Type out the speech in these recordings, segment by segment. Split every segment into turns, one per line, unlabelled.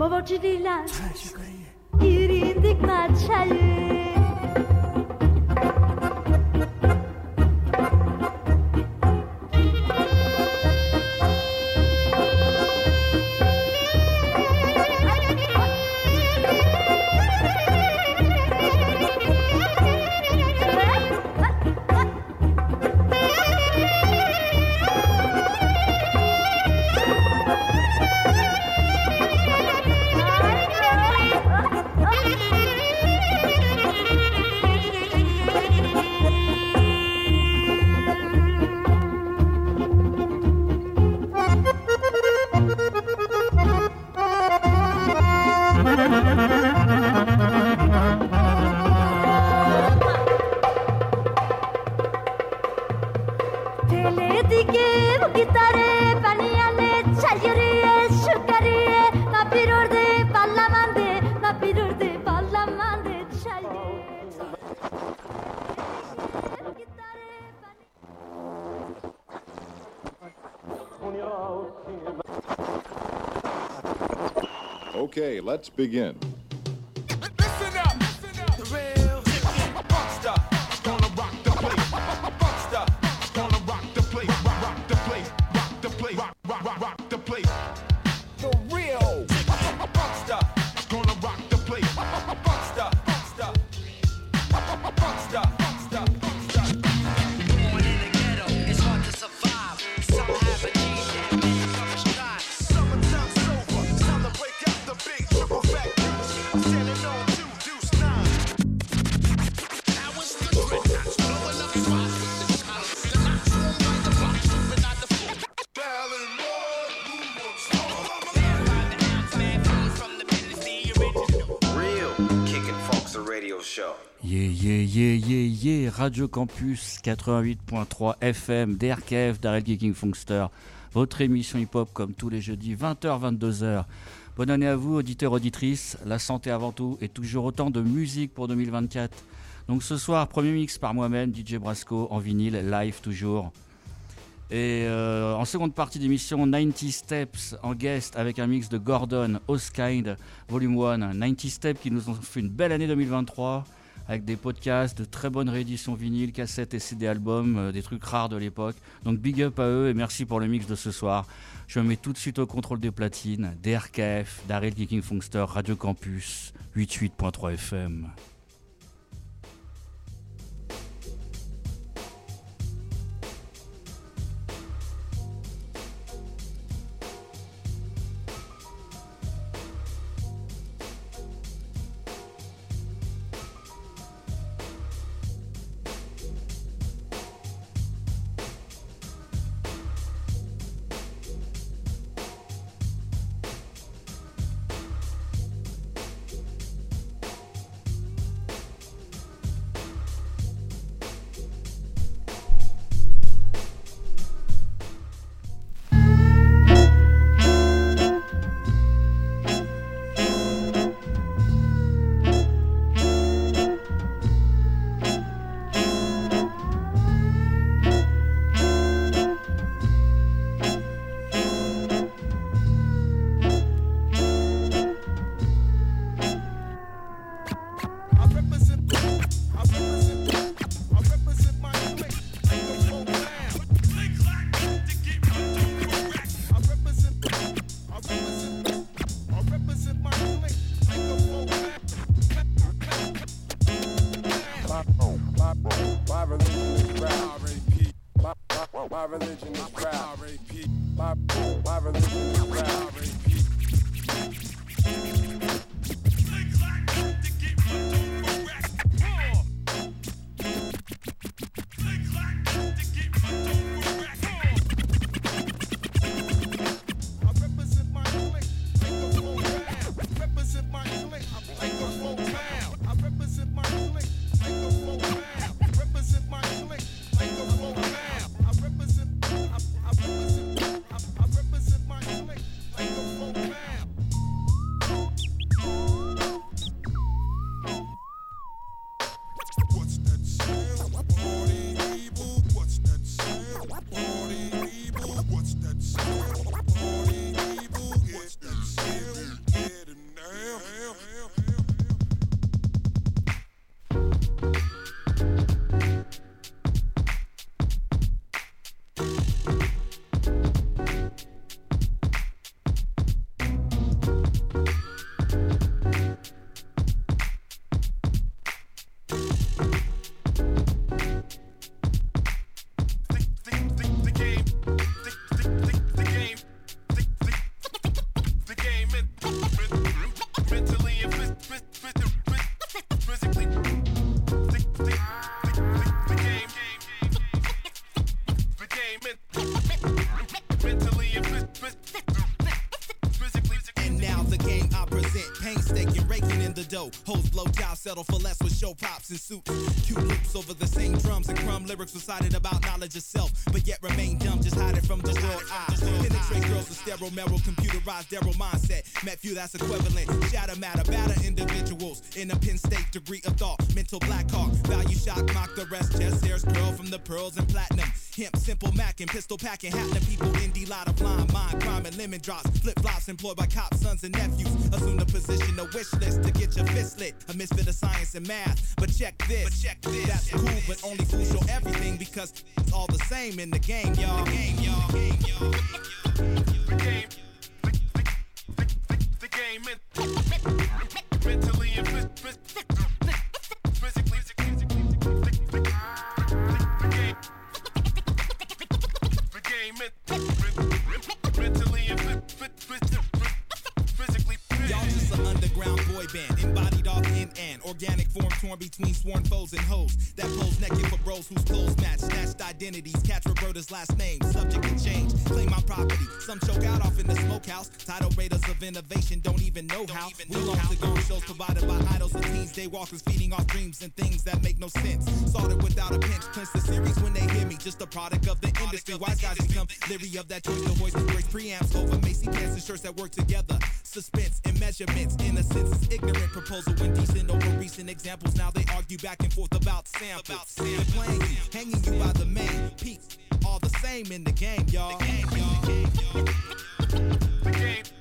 Mama ci di là, irindik ma
çayı. Let's begin.
Radio Campus 88.3 FM, DRKF, Daryl Kicking Funkster, votre émission hip-hop comme tous les jeudis, 20h, 22h. Bonne année à vous, auditeurs, auditrices. La santé avant tout et toujours autant de musique pour 2024. Donc ce soir, premier mix par moi-même, DJ Brasco, en vinyle, live toujours. Et euh, en seconde partie d'émission, 90 Steps en guest avec un mix de Gordon, Oskind, Volume 1. 90 Steps qui nous ont fait une belle année 2023 avec des podcasts, de très bonnes rééditions vinyles, cassettes et CD albums, euh, des trucs rares de l'époque. Donc big up à eux et merci pour le mix de ce soir. Je me mets tout de suite au contrôle des platines, DRKF, Daryl Kicking Funkster, Radio Campus, 88.3 FM.
Dough. Hoes blow job, settle for less with show pops and suits. Cute loops over the same drums and crumb lyrics recited about knowledge of self, but yet remain dumb. Just hide it from the world eye. Penetrate girls with sterile, merrill, computerized, Daryl mindset. Met few that's equivalent. Shatter matter, batter individuals in a pin state degree of thought. Mental black hawk, value shock, mock the rest. Just hairs curl from the pearls and platinum. Hemp, simple mac and pistol packing, happening people indie lot of blind mind, crime and lemon drops, flip flops employed by cops, sons and nephews. Assume the position, a wish list to get your fist lit. A misfit of science and math, but check this. But check this. That's cool, but only fools show everything because it's all the same in the game, y'all. The game, y'all. The game. The game. The game. Mentally and organic form torn between sworn foes and hoes that pose naked for bros whose clothes match, snatched identities, catch Roberta's last name, subject to change, claim my property. Some choke out off in the smokehouse. Title raiders of innovation don't even know how. We long to go shows provided by idols and teens, daywalkers feeding off dreams and things that make no sense. Started without a pinch, clench the series when they hear me, just a product of the industry. Wise guys become leery of that choice, the voice, breaks preamps over Macy pants and shirts that work together. Suspense and measurements, innocence is ignorant. Proposal when indecent over recent examples. Now they argue back and forth about samples. They're playing you, hanging you by the main piece. All the same in the game, y'all. The game, y'all. The game.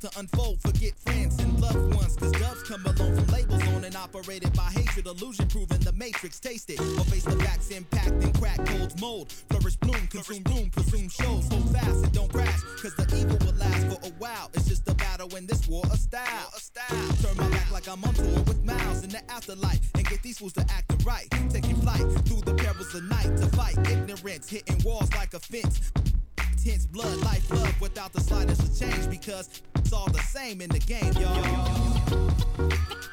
To unfold, forget friends and loved ones. Cause dubs come alone from labels on and operated by hatred, illusion, proving the matrix tasted. Or face the facts, impact and crack codes mold. Flourish, bloom, consume, bloom, presume shows. Hold fast and don't crash, cause the evil will last for a while. It's just a battle in this war of style. A style. Turn my back like I'm on tour with miles in the afterlife and get these fools to acting right. Taking flight through the perils of night to fight ignorance, hitting walls like a fence. Tense blood, life, love without the because it's all the same in the game, y'all.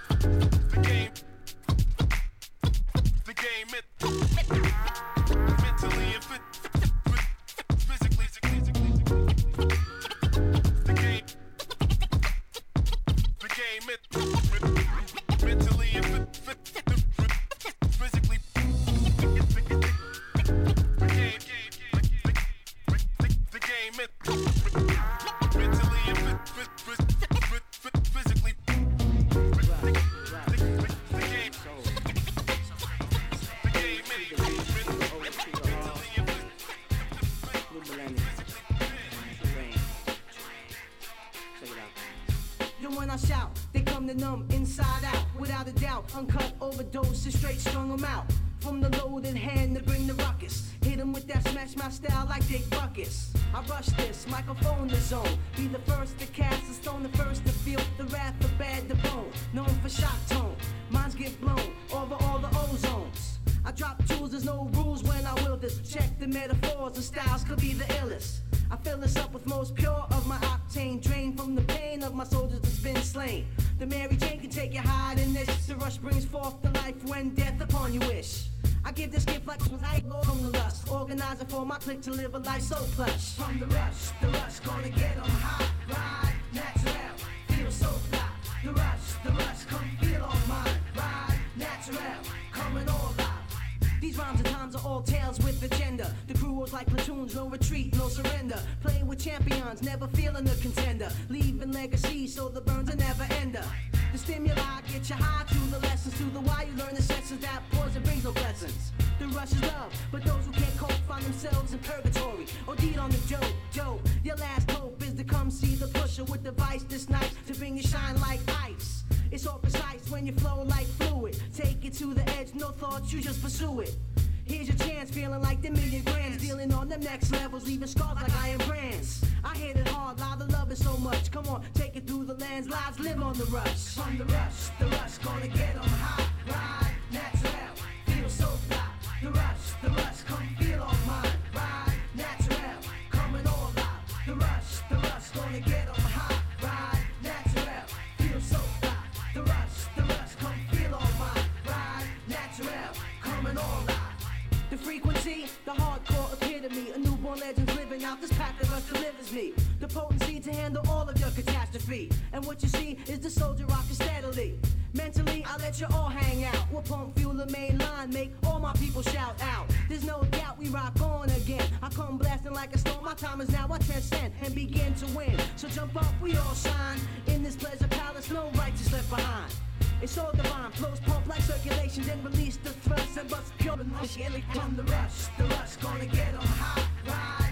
To live next levels,
make all my people shout out. There's no doubt we rock on again. I come blasting like a storm. My time is now. I transcend and begin to win. So jump up, we all shine. In this pleasure palace, no righteous left behind. It's all divine, flows pump like circulation, then release the thrust and bust pure emotion come the rush. The rush gonna get on high, ride.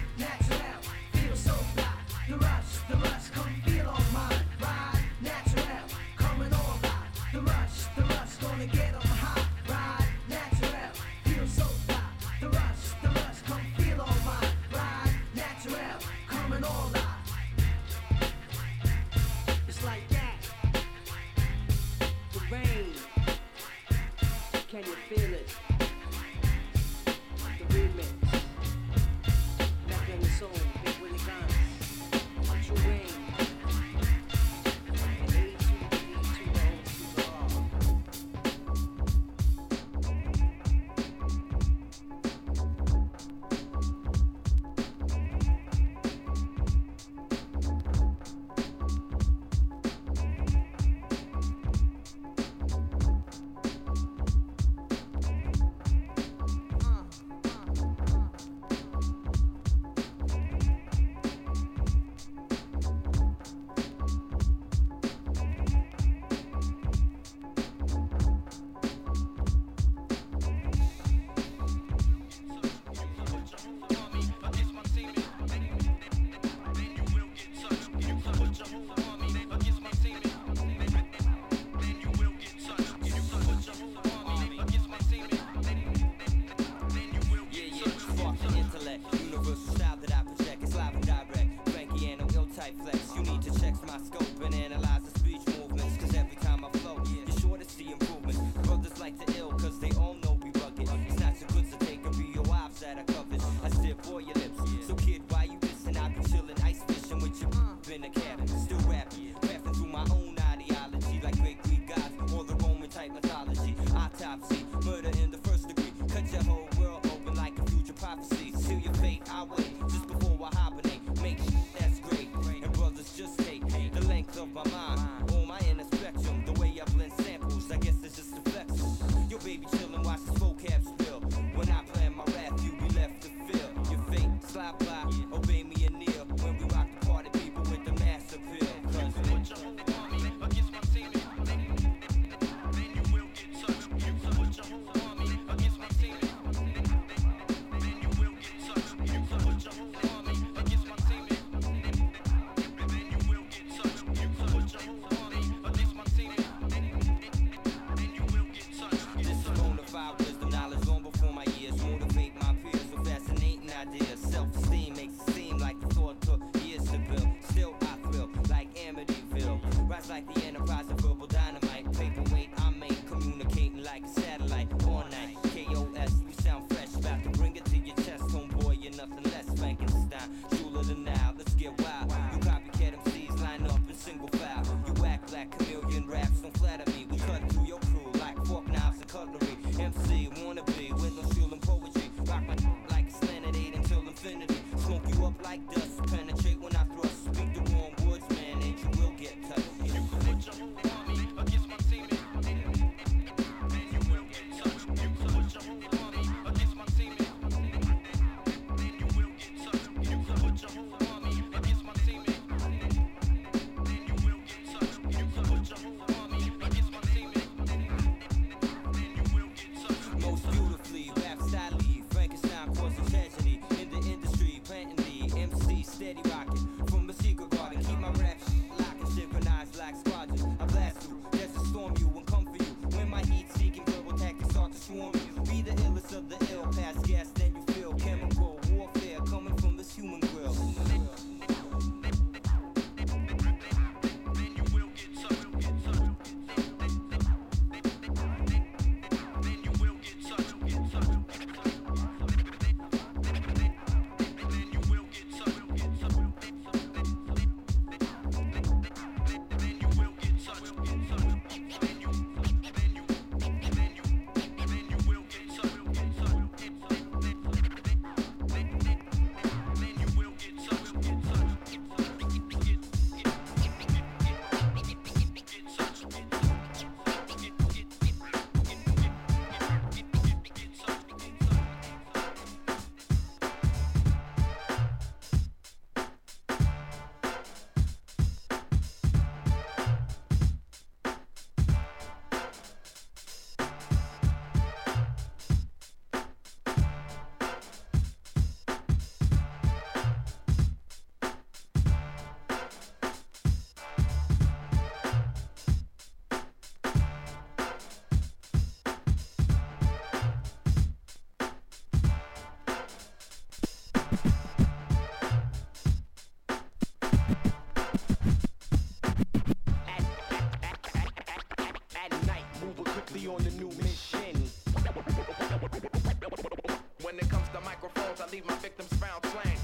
I
leave my victims found slain.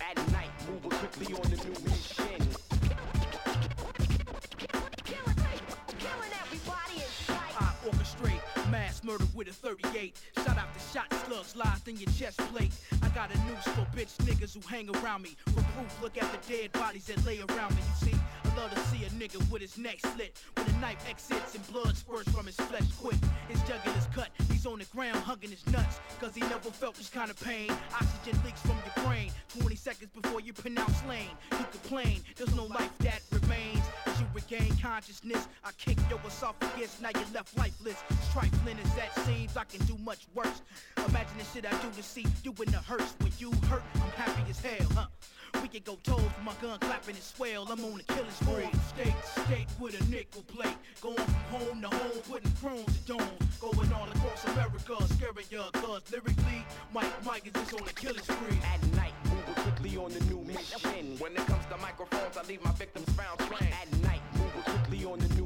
At night, moving quickly on the new mission.
I orchestrate mass murder with a 38. Shout out the shot slugs lodged in your chest plate. I got a noose for bitch niggas who hang around me. For proof, look at the dead bodies that lay around me. You see, I love to see a nigga with his neck slit. When a knife exits and blood spurts from his flesh quick. His jugular's cut, on the ground hugging his nuts. Cause he never felt this kind of pain. Oxygen leaks from your brain. 20 seconds before you pronounce slain. You complain, there's no life that remains. As you regain consciousness, I kick your esophagus, now you're left lifeless. Trifling as that seems, I can do much worse. Imagine the shit I do to see you in the hearse. When you hurt, I'm happy as hell, huh? We can go toes with my gun clapping and swell. I'm on a killing spree. State to state with a nickel plate. Going from home to home, putting chromes to domes. Going all across America, scaring your cuz lyrically, Mike Mike is just on a killing spree.
At night, moving quickly on the new mission. When it comes to microphones, I leave my victims found slain. At night, moving quickly on the new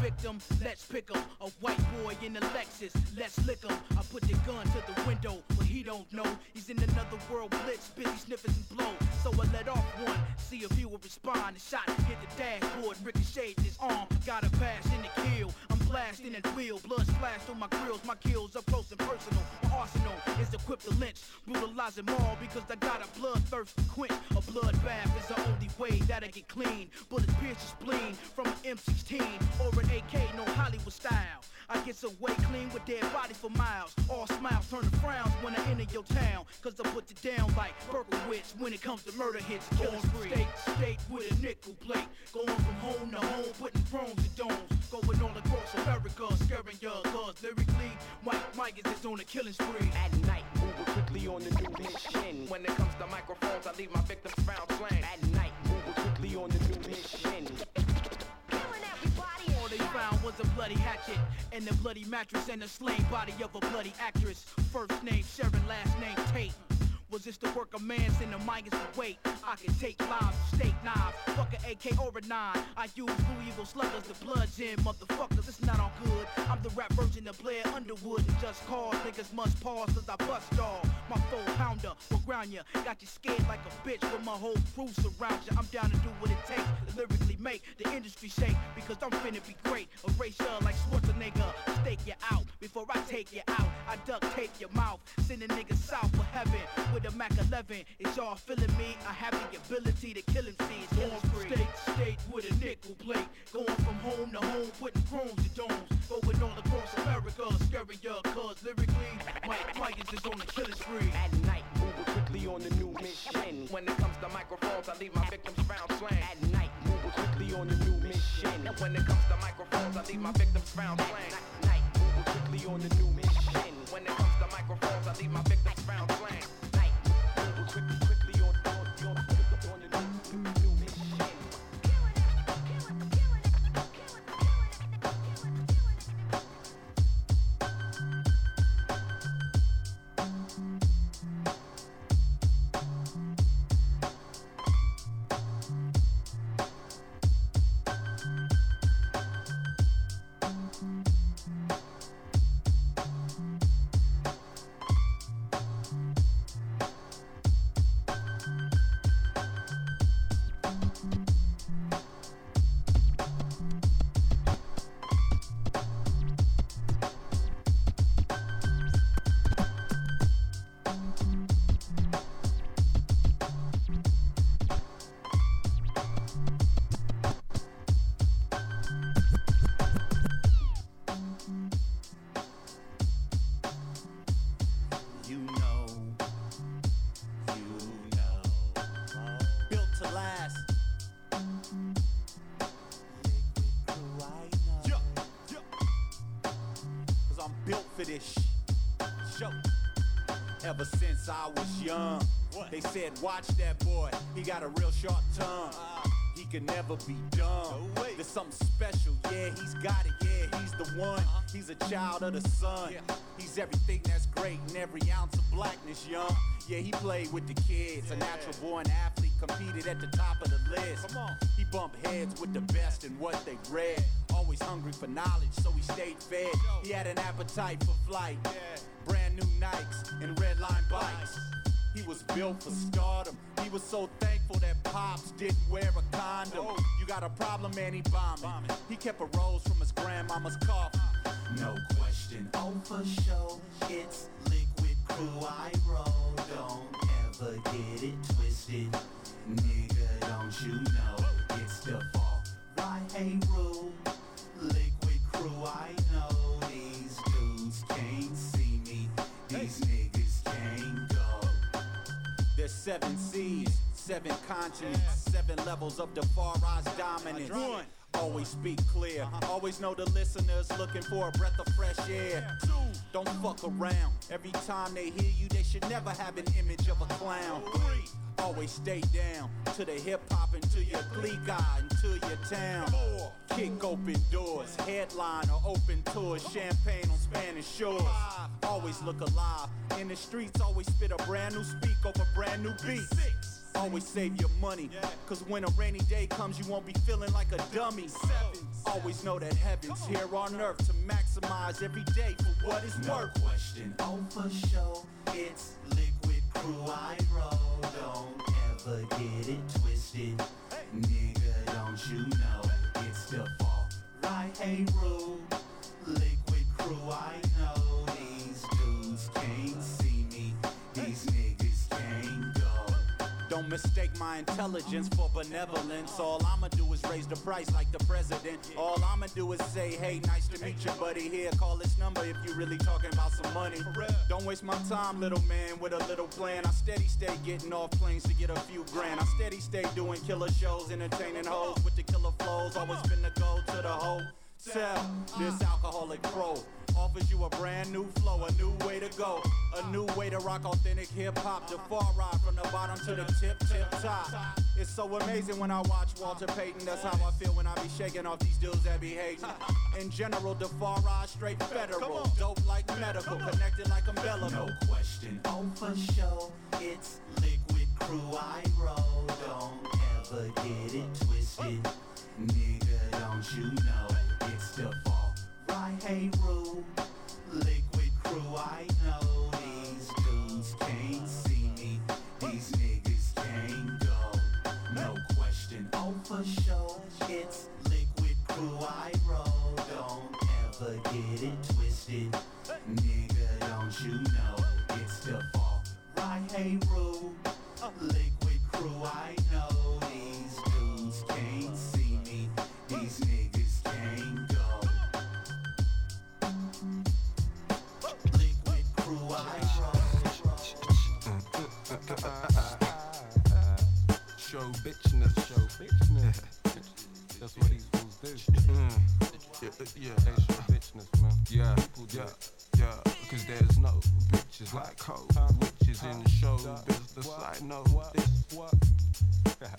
victim, let's pick 'em. A white boy in a Lexus, let's lick 'em. I put the gun to the window, but he don't know. He's in another world blitz, busy sniffing and blow. So I let off one, see if he will respond. The shot hit the dashboard, ricocheted his arm. Got a pass in the kill. I'm blasting at wheel, blood splashed on my grills, my kills up close and personal. My arsenal is equipped to lynch, brutalize them all because I got a bloodthirst to quench. A bloodbath is the only way that I get clean. Bullets pierce your spleen from an M16 or an AK, no Hollywood style. I get away clean with dead bodies for miles. All smiles turn to frowns when I enter your town. Cause I put it down like Berkowitz when it comes to murder hits. Killing spree. State to state with a nickel plate. Going from home to home, putting chromes to domes. Going all across America, scaring your cuz lyrically. Mike Mike is just on a killing spree.
At night, moving quickly on the new mission. When it comes to microphones, I leave my victims found slain. At night, moving quickly on the new mission.
All they found was a bloody hatchet and a bloody mattress and a slain body of a bloody actress. First name Sharon, last name Tate. Was this the work of man in the minus to wait? I can take lives, steak knives, fuck an AK a nine. I use Blue Eagle sluggers, bloods in, motherfuckers, it's not all good. I'm the rap version of Blair Underwood and just cause niggas must pause cause I bust all. My four pounder will ground ya, got you scared like a bitch with my whole crew surround ya. I'm down to do what it takes to lyrically make the industry shake because I'm finna be great. Erase ya like Schwarzenegger, stake you out before I take you out. I duct tape your mouth, send a nigga south for heaven with a Mac 11. Is y'all feeling me? I have the ability to kill him seeds. Going from state to state with a nickel plate. Going from home to home, putting chromes to domes. Going all across America, scaring your uh, cuz lyrically. Mike Mike is on the killing spree.
At night, moving quickly on the new mission. When it comes to microphones, I leave my victims found slain. At night, moving quickly on the new mission. When it comes to microphones, I leave my victims found slain. At night, moving quickly on the new mission. When it comes to microphones, I leave my victims found
I was young, they said, Watch that boy, he got a real sharp tongue. He can never be dumb. There's something special, yeah, he's got it, yeah, he's the one. He's a child of the sun. He's everything that's great and every ounce of blackness, young. Yeah, he played with the kids, a natural born athlete, competed at the top of the list. Come on. He bumped heads with the best in what they read. Always hungry for knowledge, so he stayed fed. He had an appetite for flight. Brand new Nikes and red line bikes. He was built for stardom. He was so thankful that Pops didn't wear a condom. You got a problem, man, he bombing. He kept a rose from his grandmama's coffin.
No question, oh for sure, it's liquid crew I roll. Don't ever get it twisted, nigga. Don't you know it's the fall right? Hey, rule, I know. These dudes can't see me, these niggas can't go.
There's seven seas, seven continents, seven levels of the far eyes dominance. One. Always speak clear. Uh-huh. Always know the listeners looking for a breath of fresh air. Two. Don't fuck around. Every time they hear you, they should never have an image of a clown. Three. Always stay down to the hip hop and to your guy and to your town. Kick open doors, headline or open tours, champagne on Spanish shores. Always look alive. In the streets, always spit a brand new speak over brand new beats. Always save your money, cause when a rainy day comes, you won't be feeling like a dummy. Always know that heaven's here on earth to maximize every day for what
No
worth.
question, oh for sure, it's liquid crew I roll. Don't ever get it twisted, nigga. Don't you know it's the fall right? Hey, rule, liquid crew I know. These
mistake my intelligence for benevolence. All I'ma do is raise the price like the president. All I'ma do is say, hey, nice to meet you, buddy. Here, call this number if you really talking about some money. Don't waste my time, little man, with a little plan. I steady stay getting off planes to get a few grand. I steady stay doing killer shows, entertaining hoes with the killer flows. Always been the go to the hotel. This alcoholic pro offers you a brand new flow, a new way to go, a new way to rock authentic hip hop. The far ride from the bottom to the tip, tip top. It's so amazing when I watch Walter Payton. That's how I feel when I be shaking off these dudes that be hating. In general, the far ride straight federal, dope like medical, connected like umbilical.
No question, oh for sure, it's liquid crew I roll. Don't ever get it twisted, nigga. Don't you know right? Hey, rule, liquid crew I these
fools. Mm. Yeah, yeah, they bitchness, man. Yeah, yeah, yeah. Cause there's no bitches like hoes, witches in show business. I know this.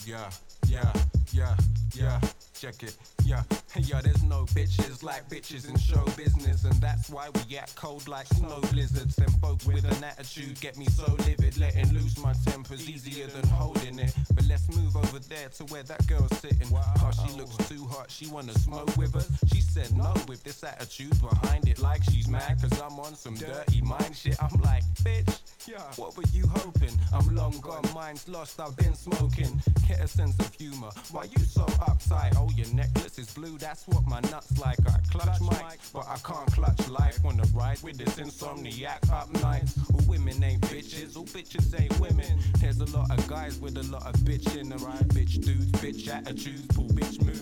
Yeah, yeah, yeah, yeah. Check it, yeah, yeah. There's no bitches like bitches in show business, and that's why we act cold like snow blizzards. Them folks with an attitude get me so livid. Letting loose my temper's easier than holding it. But let's move over there to where that girl's sitting. Oh, she looks too hot. She wanna smoke with us. She said no with this attitude behind it, like she's mad cause I'm on some dirty mind shit. I'm like, bitch. Yeah. what were you hoping? I'm long gone, mind's lost, I've been smoking. Get a sense of humor. Why you so uptight? Oh, your necklace is blue, that's what my nuts like. I clutch mic, but I can't clutch life. Wanna ride with this insomniac up nights. All women ain't bitches, all bitches ain't women. There's a lot of guys with a lot of bitch in the them. Bitch dudes, bitch attitudes, pull bitch moves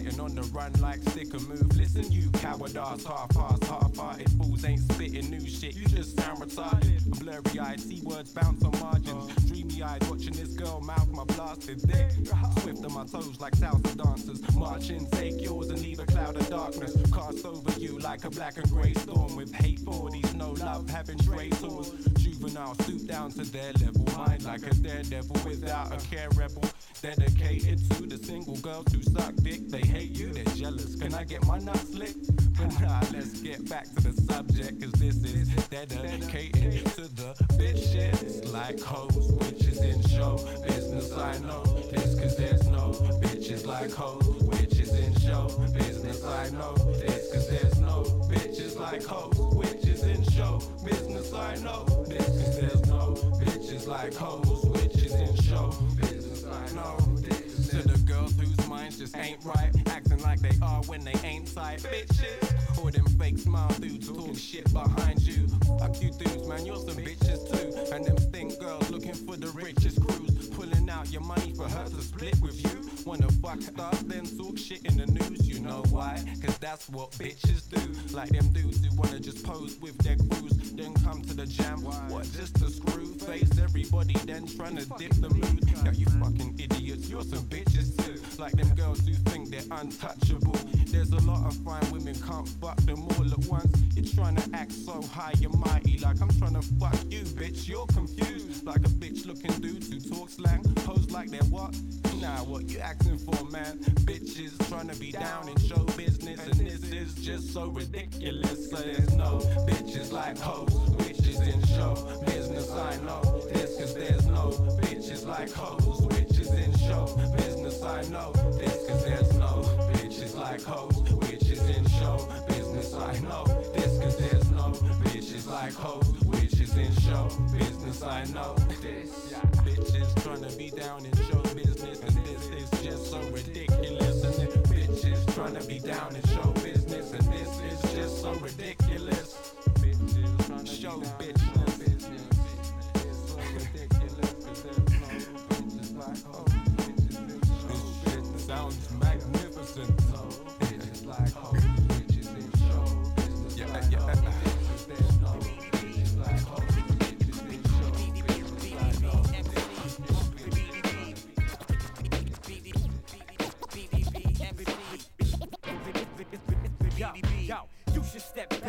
fighting on the run like sick a move. Listen, you coward ass, half ass, half hearted fools ain't spitting new shit. You just sound retarded. Blurry eyed, see words bounce on margins. Dreamy eyed, watching this girl mouth my blasted dick. Swift on my toes like salsa dancers. March in, take yours and leave a cloud of darkness. Cast over you like a black and grey storm with hate for these no love having stray tours. Juvenile, stoop down to their level. Mind like a daredevil without a care rebel. Dedicated to the single girls who suck dick. They hate you, they're jealous. Can I get my nuts licked? But nah, let's get back to the subject, cause this is dedicated to the bitches. like hoes, witches in show business. I know this cause there's no bitches like hoes, witches in show business. I know this, cause there's no bitches like hoes, witches in show business. I know this, cause there's no bitches like hoes, know this. To the girls whose minds just ain't right, acting like they are when they ain't tight, bitches. Or them fake smile dudes talk shit behind you. Fuck you dudes, man, you're some bitches too. And them stink girls looking for the richest crews, pulling out your money for her to split with you. Wanna fuck stuff, then talk shit in the news, you know why? Cause that's what bitches do. Like them dudes who wanna just pose with their crews, then come to the jam. What, just to screw face everybody, then trying to dip the mood? Yeah, you fucking idiots, you're some bitches too. Like them girls who think they're untouchable. There's a lot of fine women, can't fuck them all at once. You're trying to act so high and mighty, like I'm trying to fuck you, bitch. You're confused, like a bitch looking dude who talk slang, pose like they're what? Nah, what you acting for, man? Bitches trying to be down in show business, and this is just so ridiculous. So there's no bitches like hoes, bitches in show business. I know this, cause there's no bitches like hoes, bitches in show business. I know this, cause there's no bitches like hoes, bitches in show business. I know this, cause there's no bitches like hoes, bitches in show business. I know this. Bitches trying to be down in show business, trying to be down in show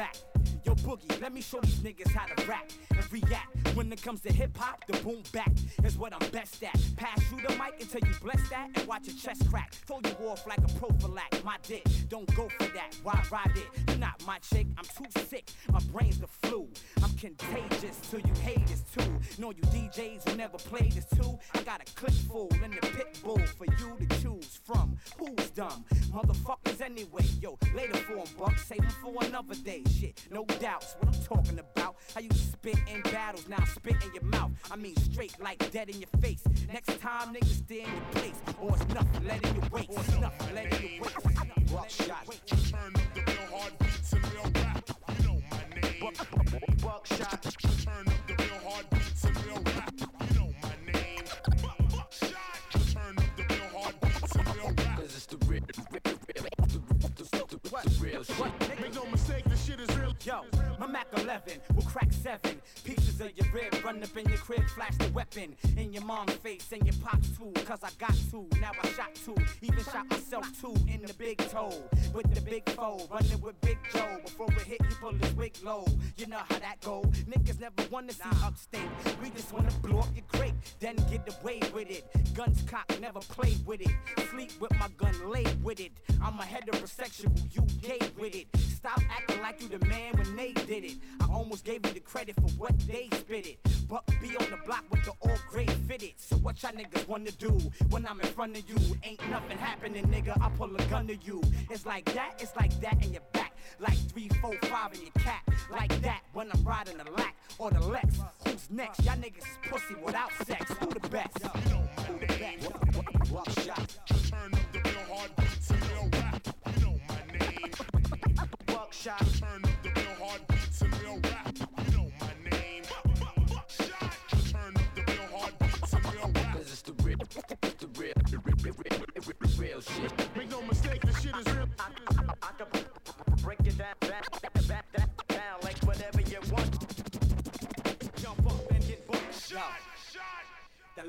back. Boogie, let me show these niggas how to rap and react. When it comes to hip hop, the boom back is what I'm best at. Pass you the mic until you bless that and watch your chest crack. Throw you off like a prophylax. My dick, don't go for that. Why ride it? You're not my chick, I'm too sick. My brain's the flu. I'm contagious to you hate haters too. Know you DJs who never played this too. I got a clip full in the pit bull for you to choose from. Who's dumb? Motherfuckers anyway. Yo, later for 'em, buck. Save 'em for another day. Shit, no doubts. What I'm talking about. How you spit in battles, now spit in your mouth. I mean straight like dead in your face. Next time niggas stay in your place. Or it's nothing, let in your waist. It's nothing, let in your waist. Buckshot.
Turn up the real hard beats and real rap. You know my name.
Buckshot.
Turn up the real hard beats and real rap. You know my name. Buckshot. Turn up the real hard beats and real rap.
Cause it's the real, the real shit.
Make no mistake, this shit is real.
Yo, my Mac 11 we'll crack seven pieces of your rib. Run up in your crib, flash the weapon in your mom's face and your pops too. Cause I got two, now I shot two. Even shot myself too in the big toe with the big foe. Running with Big Joe before it hit, he pull his wig low. You know how that go. Niggas never wanna see upstate. We just wanna blow up your crate, then get away with it. Guns cocked, never play with it. Sleep with my gun laid with it. I'm a heterosexual, you gay with it. Stop acting like you the man when they did it. I almost gave you the credit for what they spit it. But be on the block with the all grade fitted. So what y'all niggas wanna do when I'm in front of you? Ain't nothing happening, nigga. I pull a gun to you. It's like that, it's like that in your back. Like three, four, five in your cap. Like that when I'm riding the lack or the Lex. Who's next? Y'all niggas is pussy without sex. Who the best? Who the best? Buckshot.
Turn up the real hard beats and real rap. You know my name.
Buckshot.
Turn real,
shit.
Make no mistake, this shit is real.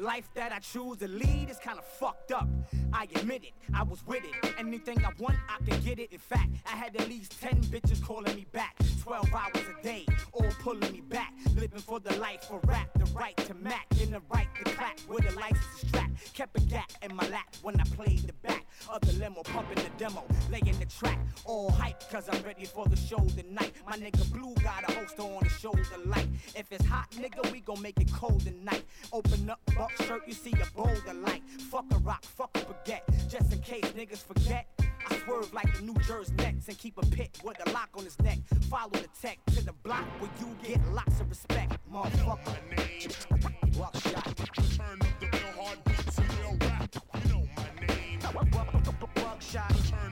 Life that I choose to lead is kinda fucked up. I admit it, I was with it. Anything I want, I can get it. In fact, I had at least 10 bitches calling me back. 12 hours a day, all pulling me back. Living for the life of rap, the right to mac, and the right to clap with a license strap. Kept a gap in my lap when I played the back of the limo, pumping the demo, laying the track. All hype, cause I'm ready for the show tonight. My nigga Blue got a holster on his shoulder light. If it's hot, nigga, we gon' make it cold tonight. Open up buck rock shirt, you see a bolder light. Fuck a rock, fuck a baguette, just in case niggas forget.
I swerve like the New Jersey Nets and keep a pit with a lock on his neck. Follow the tech to the block where you get lots of respect, motherfucker. Shot.
Turn up the real hard beats and real rap. You know my name. Turn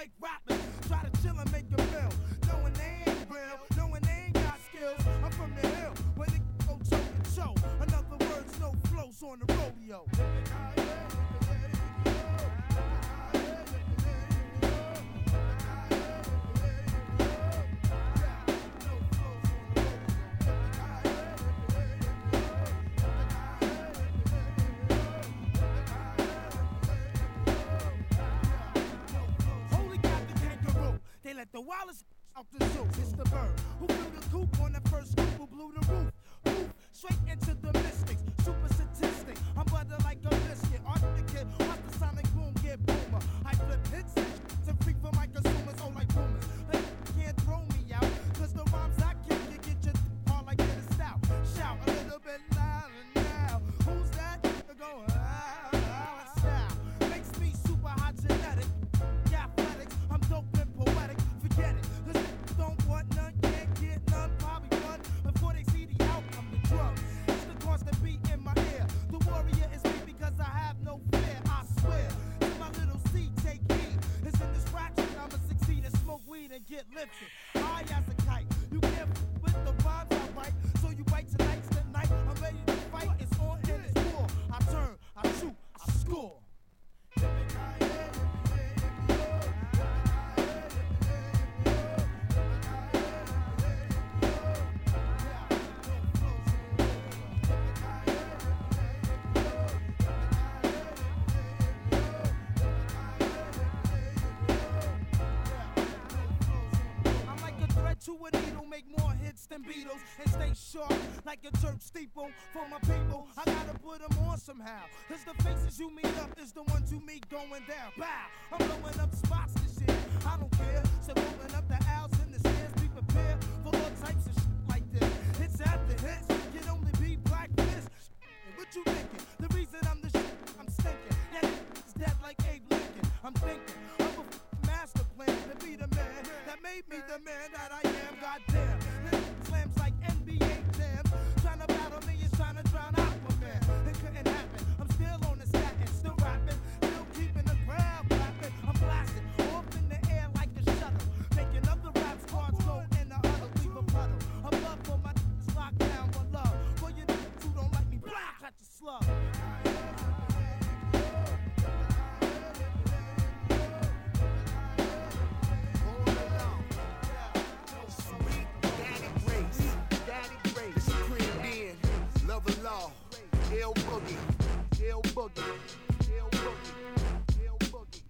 fake rappers. Try to chill and make them feel. Knowing they ain't real, knowing they ain't got skills. I'm from the hill where they go choke and show. In other words, no flows on the rodeo. Смерти. them Beatles and stay sharp like a church steeple. For my people, I gotta put them on somehow. Cause the faces you meet up is the ones you meet going down. Bow, I'm blowing up spots this shit. I don't care. So moving up the aisles in the stands, be prepared for all types of shit like this. Hits after hits can only be black fist. What you thinking? The reason I'm the shit, I'm stinking. Yeah, it's dead like Abe Lincoln. I'm thinking of a master plan to be the man that made me the man that I am. Goddamn. Love boogie, boogie, boogie, boogie.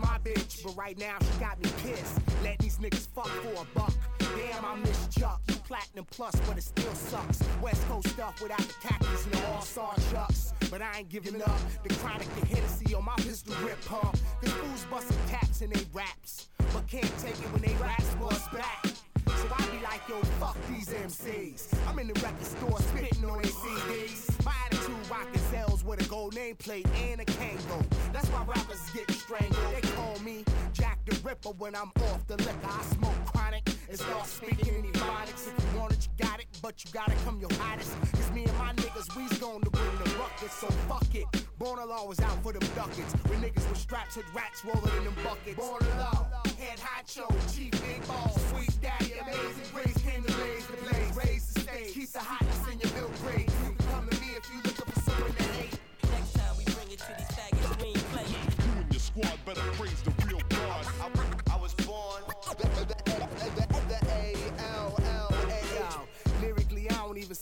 My bitch,
but right now she got me pissed. Let these niggas fuck for a buck. Damn, I miss Chuck. Platinum plus, but it still sucks. West Coast stuff without the cactus and the all-star chucks. But I ain't giving up. The chronic, the Hennessy on my pistol grip pump. Cause fools busting caps and they raps. But can't take it when they raps bust back. So I be like, yo, fuck these MCs. I'm in the record store spitting on their CDs. My attitude rockin' cells with a gold nameplate and a Kangol. That's why rappers get strangled. They call me Jack the Ripper when I'm off the liquor. I smoke chronic and start speaking in ebonics. If you want it, you got it, but you gotta come your hottest. Cause me and my niggas, we's going to bring the ruckus, so fuck it. Born Law was out for them ducats. When niggas with straps with rats rolling in them buckets. Born Law, head honcho, chief big ball, sweet daddy, amazing grace, came to blaze the blaze, raise the stage, keep the hotness in your build grade. You can come to me if you looking for someone to hate.
Next time we bring it to these faggots, we ain't playing.
You and your squad better praise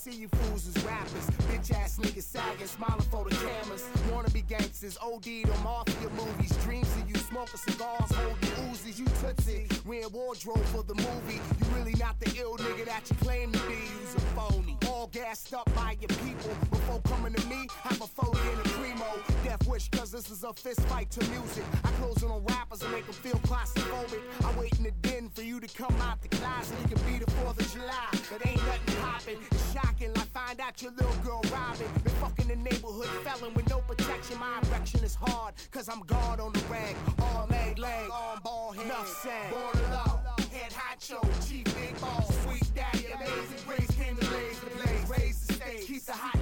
see you fools as rappers. Bitch ass niggas sagging, smiling for the cameras. Wanna be gangsters, OD'd on mafia movies. Dreams of you smoking cigars, holding Uzis. You tootsie, wearing wardrobe for the movie. You really not the ill nigga that you claim to be. You's a phony. All gassed up by your people. Before coming to me, have a photo in a primo. Death wish, cause this is a fist fight to music. I close in on rappers and make them feel claustrophobic. I wait in the den for you to come out the closet. It can be the 4th of July, but ain't nothing poppin'. It's shocking, like find out your little girl robbing. Been fucking the neighborhood felon with no protection. My erection is hard, cause I'm guard on the rag. All leg, leg, arm, ball, head. Enough said. Born law, head honcho, chief big ball, sweet daddy, amazing grace, came to blaze the blaze. Raise the stage, keep the hotness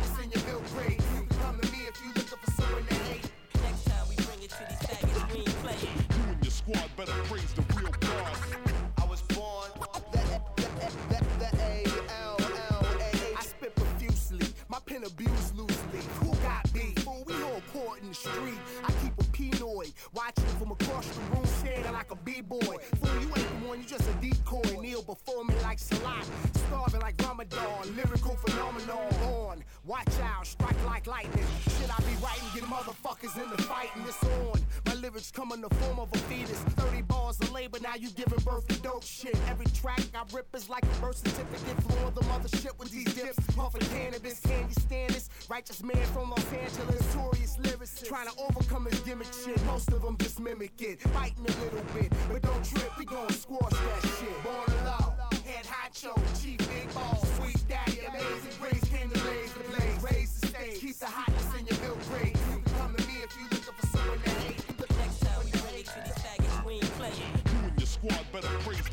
street. I keep a Pinoy, watching from across the room, standing like a b-boy. Fool, you ain't the one, you just a decoy. Kneel before me like Salat, starving like Ramadan. Lyrical phenomenon on. Watch out, strike like lightning. Shit, I be writing, get motherfuckers in the fighting. It's on. Lyrics come in the form of a fetus. 30 bars of labor, now you giving birth to dope shit. Every track I rip is like a birth certificate. Flowing the mother shit with these dips. Puffing cannabis, can you stand this? Righteous man from Los Angeles, notorious lyricist. Trying to overcome his gimmick shit. Most of them just mimic it. Biting a little bit, but don't trip, we gon' squash that shit. Born law, head honcho, chief big ball, sweet daddy, amazing grace, came to blaze the blaze. Raise the stage, keep the hotness
better praise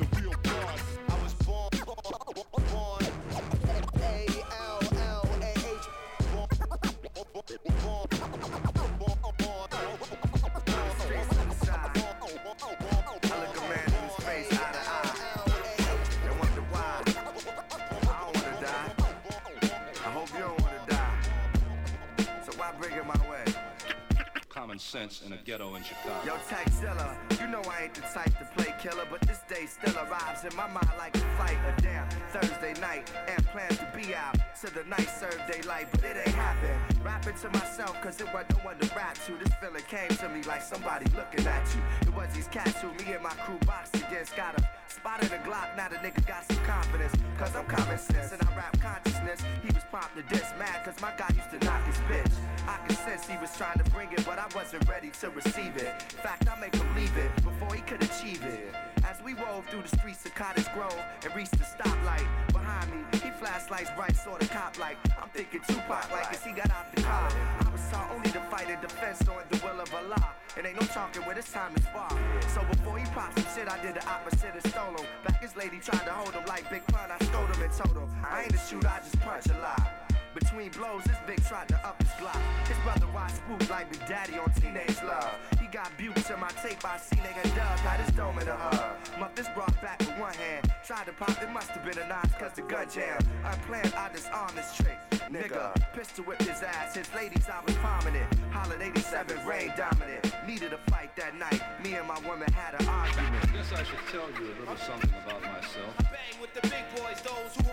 Common sense in a ghetto in Chicago.
Yo, Taxilla, you know I ain't the type to play killer, but this day still arrives in my mind like a flight. A damn Thursday night, and plans to be out to the night serve daylight, but it ain't happen. Rapping to myself, cause it wasn't no one to rap to. This feeling came to me like somebody looking at you. It was these cats who me and my crew boxed against. Got a spot in the Glock, now the nigga got some confidence. Cause I'm common sense and I rap consciousness. He was prompt to diss mad, cause my guy used to knock his bitch. I could sense he was trying to bring it, but I wasn't ready to receive it. Fact, I make him leave it before he could achieve it. As we rode through the streets of Cottage Grove and reached the stoplight behind me, he flashlights bright, sorta cop like. I'm thinking Tupac like as he got out the car. I was taught only to fight in defense on the will of Allah. And ain't no talking where this time is far. So before he popped some shit, I did the opposite and stole him. Back his lady tried to hold him like Big Pun, I stole him and told him. I ain't a shooter, I just punch a lot. Between blows, this big tried to up his Glock. His spook like Big Daddy on Teenage Love. He got butte to my tape, I seen nigga Dub had his dome in a hug. Muff this brought back with one hand. Tried to pop, it must have been a knife, cause the gun jam. Unplanned, I disarmed this trick. Nigga, pistol whipped his ass, his ladies, I was prominent. Holland 87, rain dominant. Needed a fight that night, me and my woman had an argument.
Guess I should tell you a little something about myself.
Bang with the big boys, those who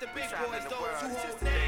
the big boys, those who hold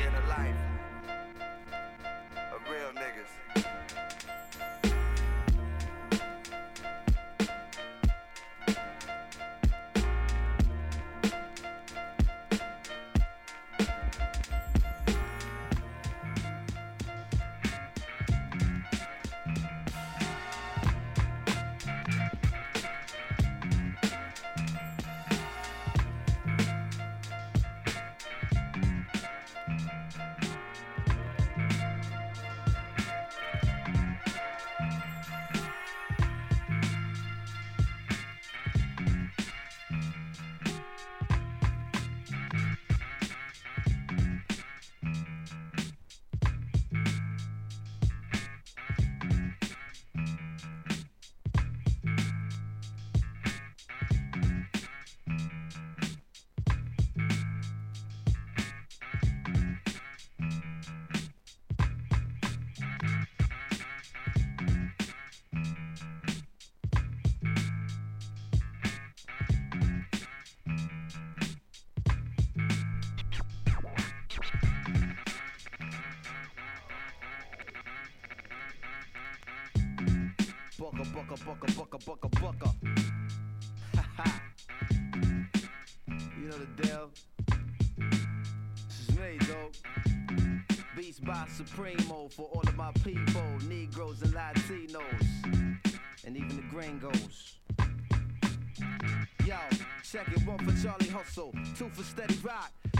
Supremo for all of my people, Negroes and Latinos, and even the gringos. Yo, check it one for Charlie Hustle, two for Steady Rock,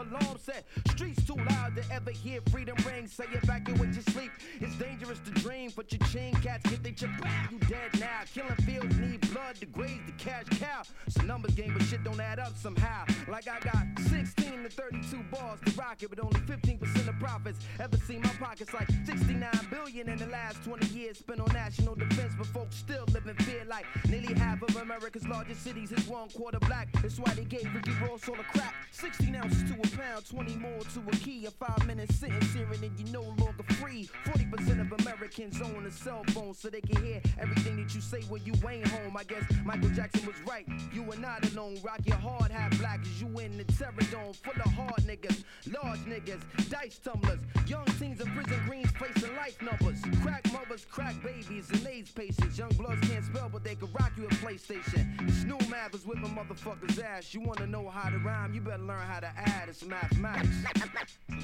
alarm set. Streets too loud to ever hear freedom ring. Say evacuate your sleep. It's dangerous to dream, but your chain cats get they chip back. You dead now. Killing fields need blood to graze the cash cow. It's a numbers game, but shit don't add up somehow. Like I got 16 to 32 bars to rock it, but only 15% of profits. Ever seen my pockets like 69 billion in the last 20 years spent on national defense, but folks still live in fear like nearly half of America's largest cities is one quarter black. That's why they gave Ricky Ross all the crap. 16 ounces to a pound, 20 more to a key. A five minute sentence here and you're no longer free. 40% of Americans own a cell phone so they can hear everything that you say when you ain't home. I guess Michael Jackson was right. You are not alone. Rock your hard hat black as you in the terror dome. Full of hard niggas, large niggas, dice tumblers. Young teens in prison greens facing life numbers. Crack mothers, crack babies, and AIDS patients. Young bloods can't spell, but they can rock you a PlayStation. It's new math is whipping motherfuckers' ass. You wanna know how to rhyme? You better learn how to add. It's mathematics.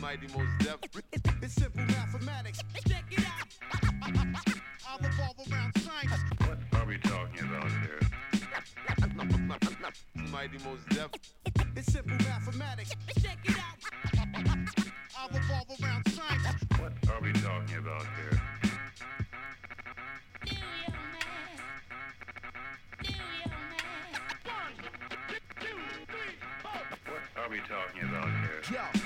Mighty Mos Def.
It's simple mathematics. Check it out. I'll revolve around science.
What are we talking about here?
Mighty Mos Def.
It's simple mathematics. Check it out. I'll revolve around science.
What are we talking about here? Are we talking about here?
Yo,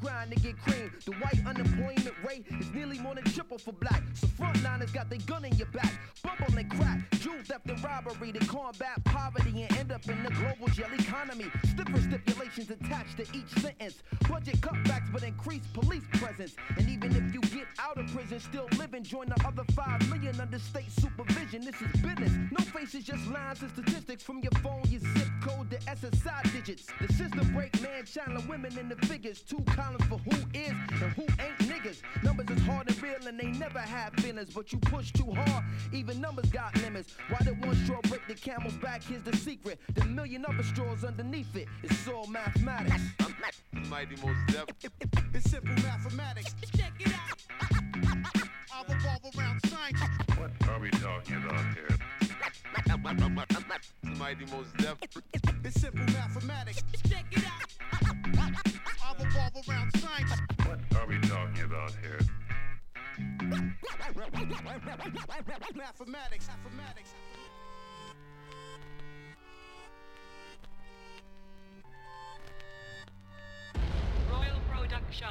grind to get cream. The white unemployment rate is nearly more than triple for black. So frontliners got their gun in your back. Bubble and crack, jewel theft and robbery to combat poverty and end up in the global jail economy. Stiffer stipulations attached to each sentence. Budget cutbacks but increased police presence. And even if you get out of prison, still living, join the other 5 million under state supervision. This is business. No faces, just lines and statistics from your phone, your zip code, the SSI digits. The system break man, channeling women in the figures. Two columns for who is and who ain't niggas. Numbers is hard and real and they never have thinners, but you push too hard. Even numbers got limits. Why did one straw break the camel's back? Here's the secret. The million other straws underneath it. It's all mathematics.
Mighty Mos Def.
It's simple mathematics. Check it out. I revolve around science.
What are we talking about here?
Mighty Mos Def.
It's simple mathematics. Check it out. Around science.
What are we talking about here?
Mathematics. Mathematics.
Royal Production.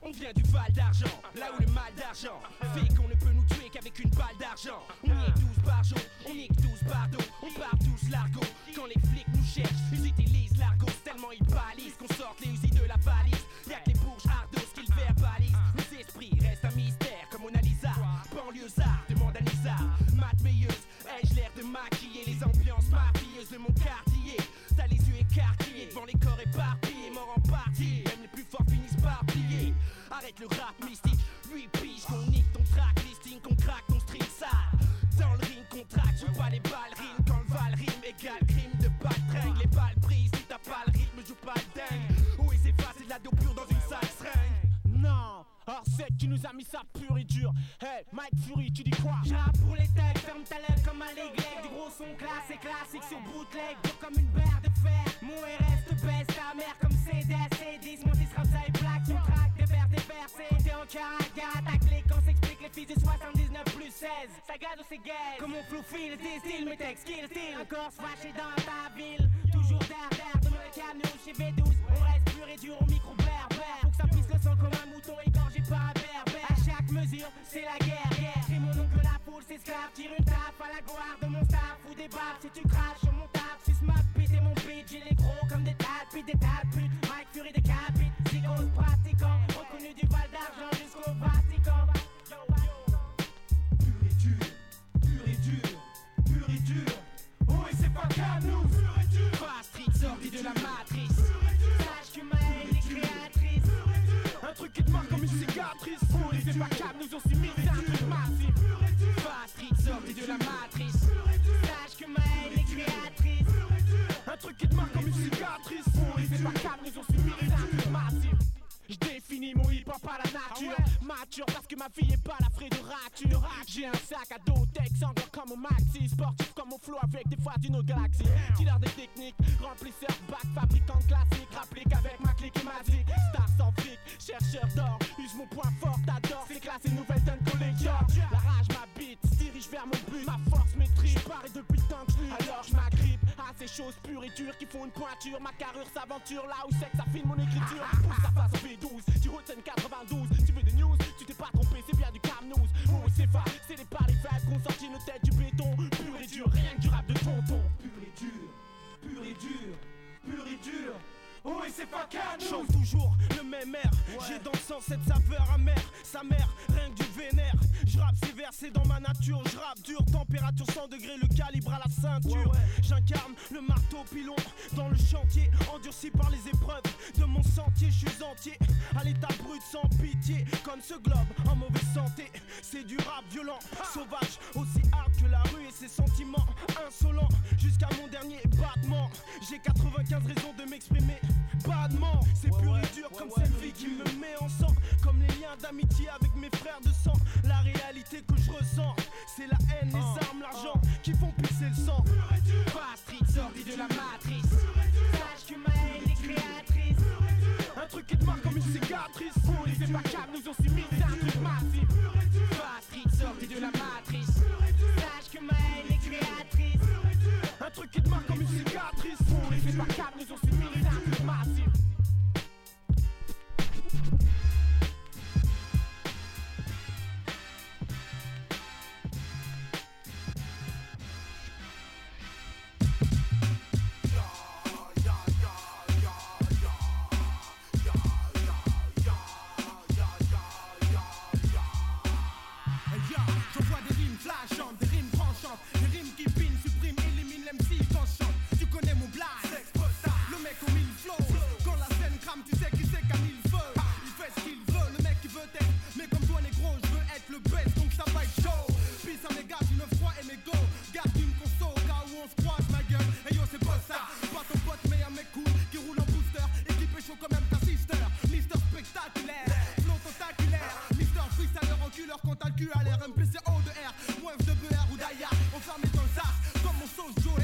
On vient du Val d'Argent, là où le mal d'argent fait qu'on ne peut nous tuer qu'avec une balle d'argent. On nique 12 par jour, on nique 12 par dos, on part tous l'argot. Quand les flics nous cherchent, ils utilisent l'argot tellement ils balisent qu'on sorte les usines de la valise. Maquiller les ambiances mafieuses de mon quartier? T'as les yeux écarquillés devant les corps éparpillés, morts en partie. Même les plus forts finissent par plier. Arrête le rap mystique, lui pige qu'on nique ton track listing, qu'on craque ton string sale. Dans le ring, qu'on traque, joue pas les balles rime quand le val rime égale crime de patringue. Les balles brisent, si t'as pas le rythme, joue pas le dingue. Oui, c'est facile, de la dos pure dans une sale seringue.
Non, Arsène qui nous a mis ça pur et dur. Hey, Mike Fury, tu dis quoi?
J'rappe pour les têtes, ferme ta gueule comme un léglec. Son classe et classique sur bootleg, dur comme une barre de fer. Mon RS te baisse ta mère comme CDS, C10. Mon 10 Ramsa et plaque, son track, des verres. C'est t'es en caraga, attaque les quand s'explique les fils de 79 plus 16. Ça gade ou c'est gay Comme mon flow fil, des styles, mes textes, kill, style. Encore fâché dans ta ville. Toujours derrière, de mon camion chez B12. On reste pur et dur au micro berbère. Faut que ça pisse le sang comme un mouton égorgé par un berbère. À chaque mesure, c'est la guerre, guerre. Crie mon que la foule s'esclave. Tire une tape à la gloire de mon staff. Ou des baffes si tu craches sur mon taf. Suce ma pite et mon beat. J'ai les gros comme des putes, des putes. Mike Fury décapite. Psychose pratiquant. Reconnu du Val d'Argent jusqu'au Vatican.
Pur et dur, pur et dur, pur et dur. Oh, et c'est pas qu'à nous. Pur et dur.
Fast street sorti de la matrice.
Sache que ma haine est créatrice.
Un truc qui te marque comme une cicatrice.
Oh, et c'est pas câble, nous aussi mis Câble, nous aussi mis un truc massif. Je définis mon hip hop à la nature. Mature parce que ma vie est pas la frais de rature. J'ai un sac à dos Texander comme au maxi. Sportif comme au flow avec des fois d'une autre galaxie. Dealer des techniques, remplisseur, bac, fabricant classique. Rapplique avec ma clique et ma zik Star sans fric, chercheur d'or. Use mon point fort, t'adores. C'est classe et nouvelle d'un collector La rage m'habite, se dirige vers mon but. Ma force maîtrise, pareil depuis le temps que. Alors je m'agrippe ces choses pures et dures Qui font une pointure, ma carrure s'aventure Là où c'est que ça filme mon écriture. Pousse sa face au B12, tu retiens 92 Tu veux des news, tu t'es pas trompé, c'est bien du cam news. Oh c'est pas, c'est les paris faibles qu'on sorti nos têtes du béton. Pur et dur, rien que du rap de tonton
dur. Oh, et c'est pas qu'à nous.
Chante toujours le même air. J'ai dans le sang cette saveur amère. Sa mère, rien que du vénère. Je rappe ces versets dans ma nature. Je rappe dur, température 100 degrés Le calibre à la ceinture. J'incarne le marteau pilon Dans le chantier, endurci par les épreuves De mon sentier, je suis entier À l'état brut sans pitié Comme ce globe en mauvaise santé. C'est du rap violent, sauvage Aussi hard que la rue et ses sentiments Insolents, jusqu'à mon dernier battement J'ai 95 raisons de m'exprimer Badement, c'est pur et dur comme cette vie qui me met en sang Comme les liens d'amitié avec mes frères de sang. La réalité que je ressens C'est la haine, les armes, l'argent Qui font pisser le sang. Fast street sorti de la matrice.
Sache que ma haine est créatrice.
Un truc qui te marque comme une cicatrice. Et pas câble, nous aussi mis c'est un truc massif. Fast street sorti de la matrice.
Sache que ma haine est créatrice.
Un truc qui te marque comme une cicatrice. Et pas câble, nous aussi mis
soon do it.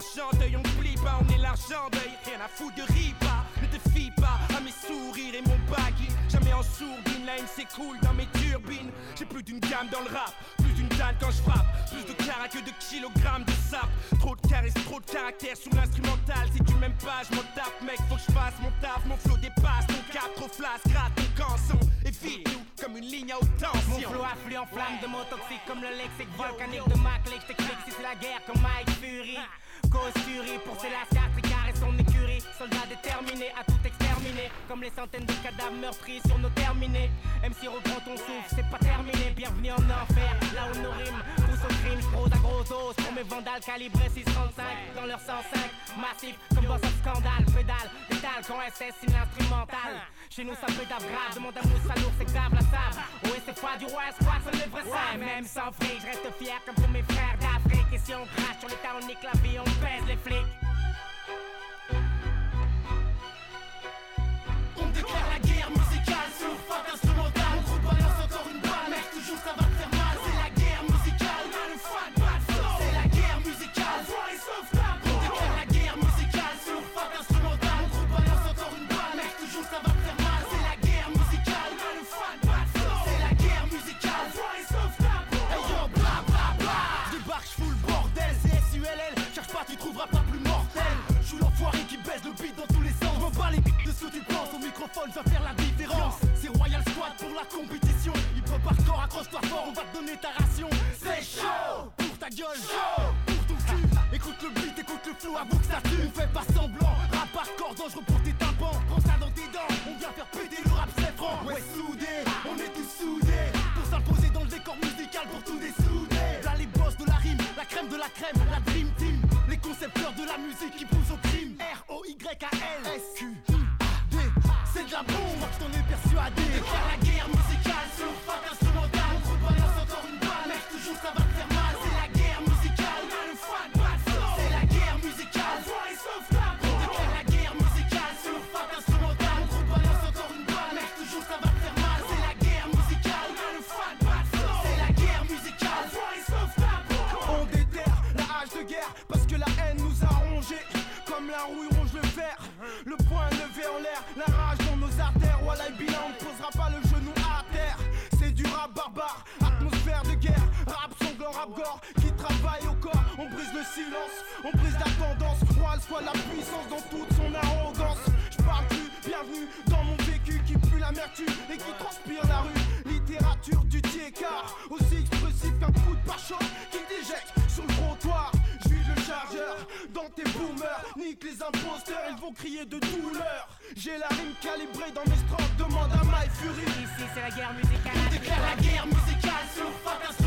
Vient d'Argenteuil, on n'oublie pas, on est l'argent d'œil. Rien à foutre de ripa, ne te fie pas à mes sourires et mon baggy. Jamais en sourdine, la haine s'écoule dans mes turbines. J'ai plus d'une gamme dans le rap, plus d'une dalle quand je frappe. Plus de cara que de kilogrammes de sap. Trop de caresses, trop de caractère sur l'instrumental. Si tu m'aimes pas, je m'en tape mec, faut que je fasse mon taf. Mon flow dépasse, ton cap trop flasque, gratte ton canson. Évite-nous comme une ligne à haute tension.
Mon flow afflue en flamme de mots toxiques comme le lexique volcanique de ma clique. Si c'est la guerre comme Mike Fury. Pour ses lascars, Tricard et son écurie. Soldats déterminés à tout exterminer. Comme les centaines de cadavres meurtris sur nos terminés. MC reprend ton souffle, c'est pas terminé. Bienvenue en enfer, là où nos rimes poussent au crime. J'prose à gros os pour mes vandales calibrés 635 dans leur 105. Massif comme boss of scandale, pédale, pédale quand SS c'est l'instrumental. Chez nous ça pédale grave, demande à Moussa lourd, c'est grave la sable. Ouais, c'est foi du roi, espoir, c'est le vrai. Même sans fric, je reste fier comme pour mes frères d'Afrique. Si on crache sur les on nique la vie, on pèse les flics.
Va faire la différence. C'est Royal Squad pour la compétition. Il peut par corps, accroche-toi fort, on va te donner ta ration. C'est chaud pour ta gueule, chaud pour ton cul. Écoute le beat, écoute le flow, avoue que ça tue. On fait pas semblant, rap hardcore dangereux pour tes tympans. Prends ça dans tes dents, on vient faire péter le rap, c'est franc. Ouais, soudés, on est tous soudés. Pour s'imposer dans le décor musical, pour tout dessouder. Là, les boss de la rime, la crème de la crème, la dream team. Les concepteurs de la musique qui poussent au crime. R-O-Y-A-L. C'est de la bombe, je t'en ai persuadé. Déclare la guerre musicale sur fuck instrumental. On gros balance encore une balle, mec, toujours ça va te faire mal. C'est la guerre musicale, on a le fuck bad flow. C'est la guerre musicale, vois les sauvetable. On déclare la guerre musicale sur fuck instrumental. On gros balance encore une balle, mec, toujours ça va te faire mal. C'est la guerre musicale, on a le fuck bad flow. C'est la guerre musicale, vois les sauvetable. On déterre la hache de guerre parce que la haine nous a rongés. Comme la rouille ronge le fer, le poing levé en l'air, la qui travaille au corps. On brise le silence, on brise la tendance. Royal soit la puissance dans toute son arrogance. Je parle plus, bienvenue dans mon vécu qui pue l'amertume et qui transpire la rue. Littérature du tiécart, aussi expressif qu'un coup de pare-choc qui déjecte sur le trottoir. Je le chargeur dans tes boomers, nique les imposteurs, ils vont crier de douleur. J'ai la rime calibrée dans mes strophes, demande à My Fury.
Ici c'est la guerre musicale.
On déclare la guerre musicale sur fuck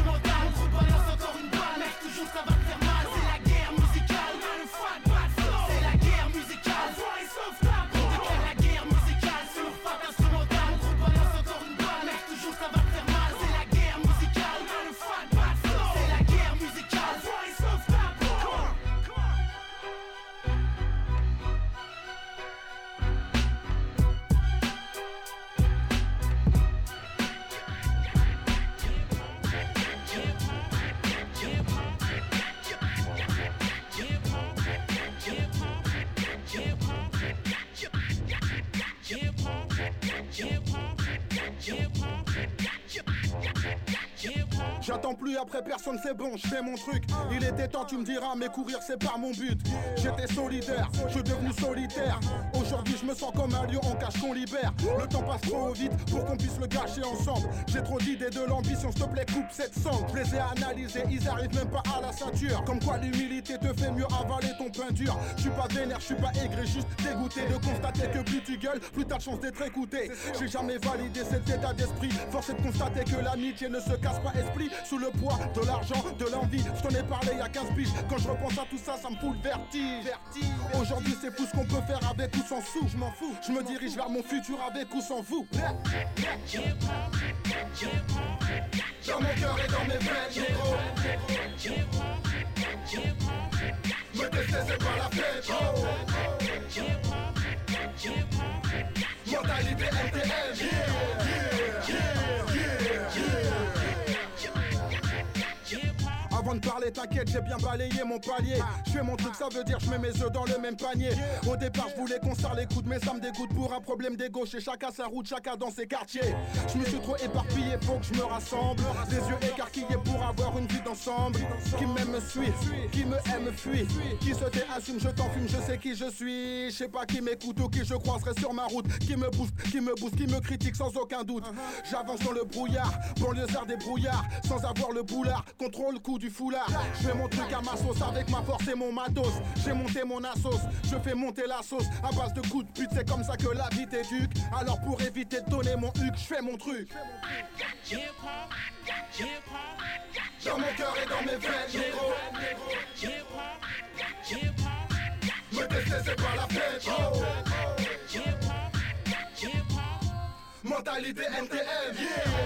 Plus après personne, c'est bon, je fais mon truc. Il était temps, tu me diras, mais courir c'est pas mon but. J'étais solidaire, je suis devenu solitaire. Aujourd'hui, je me sens comme un lion en cage qu'on libère. Le temps passe trop vite pour qu'on puisse le gâcher ensemble. J'ai trop d'idées de l'ambition, s'il te plaît, coupe cette sangle. Je les ai analysés, ils arrivent même pas à la ceinture. Comme quoi l'humilité te fait mieux avaler ton pain dur. Je suis pas vénère, je suis pas aigri, juste dégoûté de constater que plus tu gueules, plus t'as de chance d'être écouté. J'ai jamais validé cet état d'esprit. Force est de constater que l'amitié ne se casse pas esprit. Sous le poids de l'argent, de l'envie. Je t'en ai parlé il y a 15 piges. Quand je repense à tout ça, ça me fout le vertige. Aujourd'hui, c'est tout ce qu'on peut faire avec ou sans sous. Je m'en fous. Je me dirige vers mon futur avec ou sans vous. Dans mon cœur et dans mes veines, Me détester, c'est la. Oh. Avant de parler, t'inquiète, j'ai bien balayé mon palier. Je fais mon truc, ça veut dire je mets mes œufs dans le même panier. Au départ, je voulais qu'on serre les coudes, mais ça me dégoûte pour un problème d'ego. Chez chacun sa route, chacun dans ses quartiers. Je me suis trop éparpillé, faut que je me rassemble. Les yeux écarquillés pour avoir une vie d'ensemble. Qui m'aime me suit, qui me aime fuit. Qui se tait assume, je t'enfume, je sais qui je suis. Je sais pas qui m'écoute ou qui je croiserai sur ma route. Qui me booste, qui me booste, qui me critique sans aucun doute. J'avance dans le brouillard, banlieusard des brouillards, sans avoir le boulard. Contrôle le coup du Je fais mon truc à ma sauce avec ma force et mon matos. J'ai monté mon assos, je fais monter la sauce à base de coups de pute. C'est comme ça que la vie t'éduque. Alors pour éviter de donner mon huc, je fais mon truc. Dans mon cœur et dans mes veines, négro. Me tester, c'est pas la peine. Oh. Mentalité NTM. Yeah,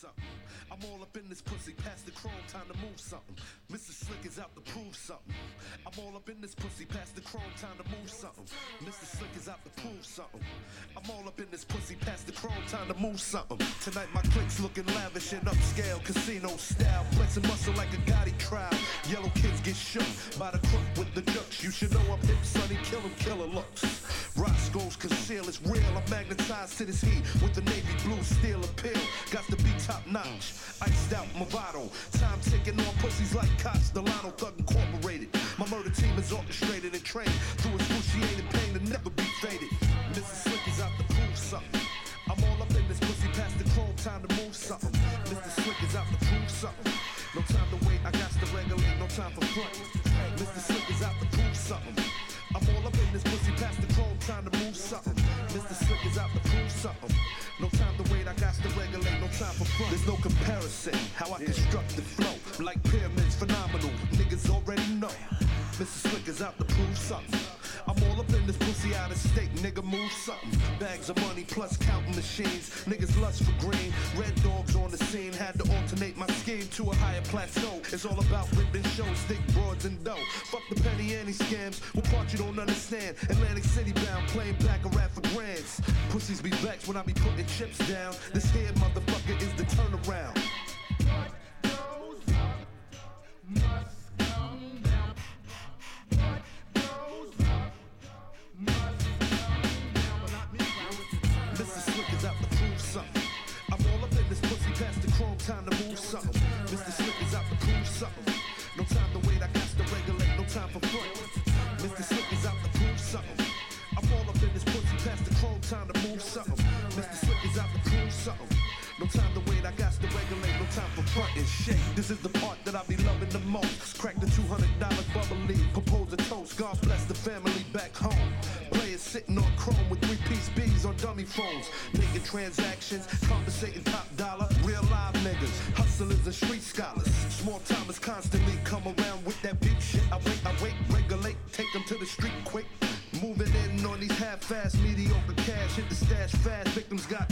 something. I'm all up in this pussy, past the chrome, time to move something. Mr. Slick is out to prove something. I'm all up in this pussy, past the chrome, time to move something. Mr. Slick is out to prove something. I'm all up in this pussy, past the chrome, time to move something. Tonight my clique's looking lavish and upscale, casino style, flexing muscle like a Gotti crowd. Yellow kids get shook by the crook with the ducks. You should know I'm hip, sonny, kill 'em, killer looks. Roscoe's conceal, it's real. I'm magnetized to this heat with the navy blue steel appeal. Got to be top notch. Iced out Movado. Time ticking on pussies like Cots, Delano Thug Incorporated. My murder team is orchestrated and trained through excruciating pain to never be faded. Mr. Slick is out to prove something. I'm all up in this pussy past the chrome, time to move something. Mr. Slick is out to prove something. No time to wait, I got to regulate, no time for front. Mr. Slick is out to prove something. Time for front. There's no comparison, how I construct the flow. Like pyramids, phenomenal, niggas already know. Mr. Slick is out to prove something. I'm all up in this pussy out of state, nigga, move something. Bags of money plus counting machines. Niggas lust for green. Red dogs on the scene. Had to alternate my scheme to a higher plateau. It's all about ripping shows, thick broads and dough. Fuck the penny ante scams. What part you don't understand? Atlantic City bound, playing back a rap for grands. Pussies be vexed when I be putting chips down. This here Is out to prove something. No time to wait, I got to regulate, no time for front and. This is the part that I be loving the most. Crack the $200 bubble bubbly, propose a toast. God bless the family back home. Players sitting on chrome with three piece B's on dummy phones. Making transactions, conversating top dollar. Real live niggas, hustlers and street scholars. Small timers constantly come around with that big shit. I wait, I wait, regulate, take them to the street quick. Moving in on these half-fast, mediocre cash, hit the stash fast. Victims got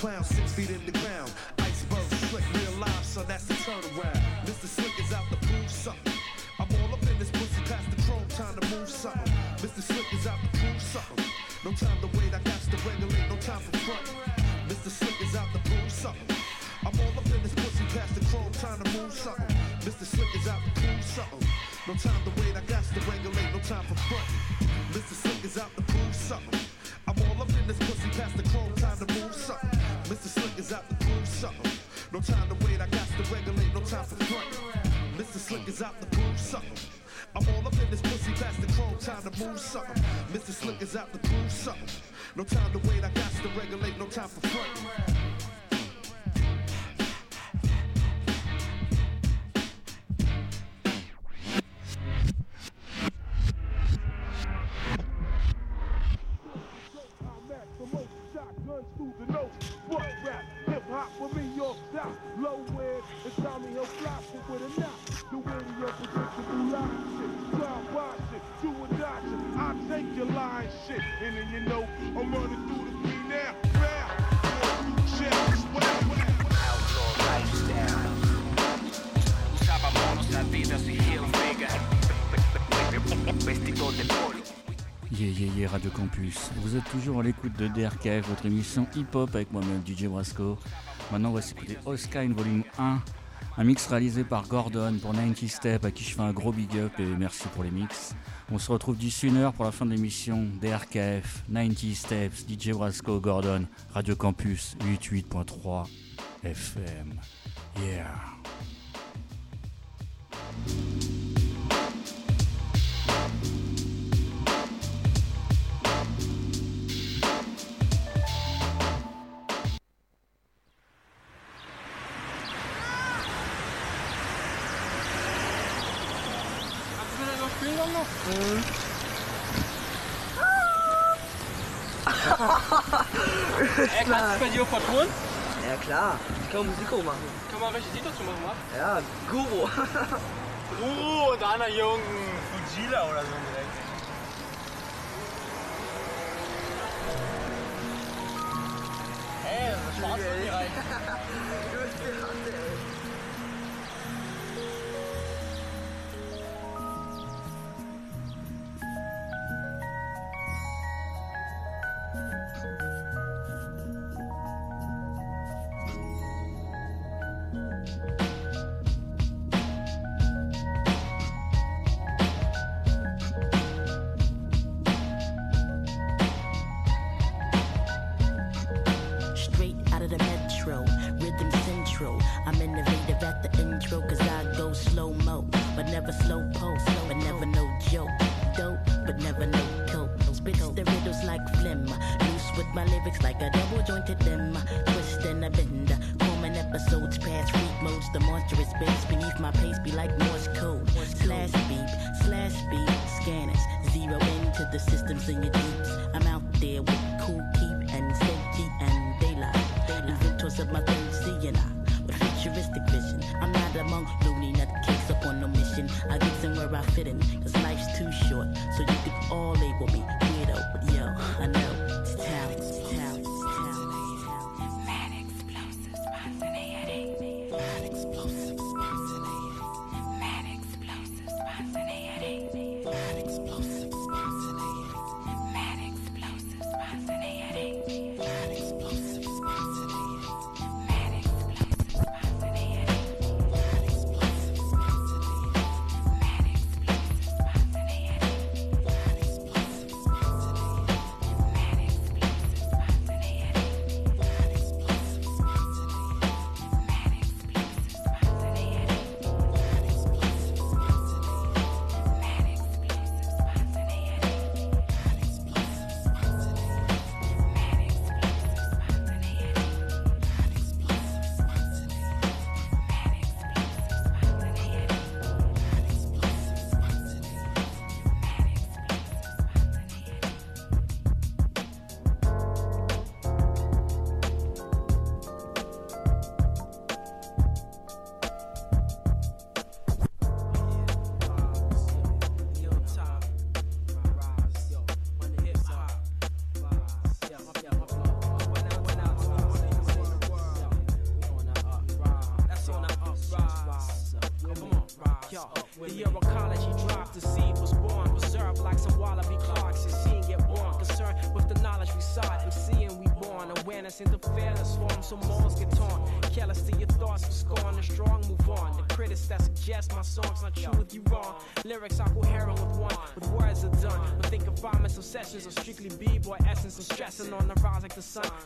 clown, six feet in the ground. Iceberg slick, real life, so that's the turnaround. Mr. Slick is out to prove something. I'm all up in this pussy past the chrome, time to move something. Mr. Slick is out to prove something. No time to wait, I got to regulate, no time for front. Mr. Slick is out to prove something. I'm all up in this pussy past the chrome, time to move something. Mr. Slick is out to prove something. No time to wait, I got to regulate, no time for frontin'. move something. Mr. Slick is out to groove something. No time to wait, I got to regulate, no time for
front. vous êtes toujours à l'écoute de DRKF, votre émission hip-hop avec moi-même DJ Brasco. Maintenant, on va s'écouter Oskine Volume 1, un mix réalisé par Gordon pour 90 Step, à qui je fais un gros big up et merci pour les mix. On se retrouve d'ici une heure pour la fin de l'émission DRKF, 90 Steps, DJ Brasco, Gordon, Radio Campus 88.3 FM. Yeah.
klar. Hast du bei dir auf Touren?
Ja klar, ich kann auch Musik machen.
Kann man welche Titel zu machen, machen?
Ja, Guru.
Guru und Anna Jung, Fujila oder so direkt. Hey, das ist schwarz hier rein.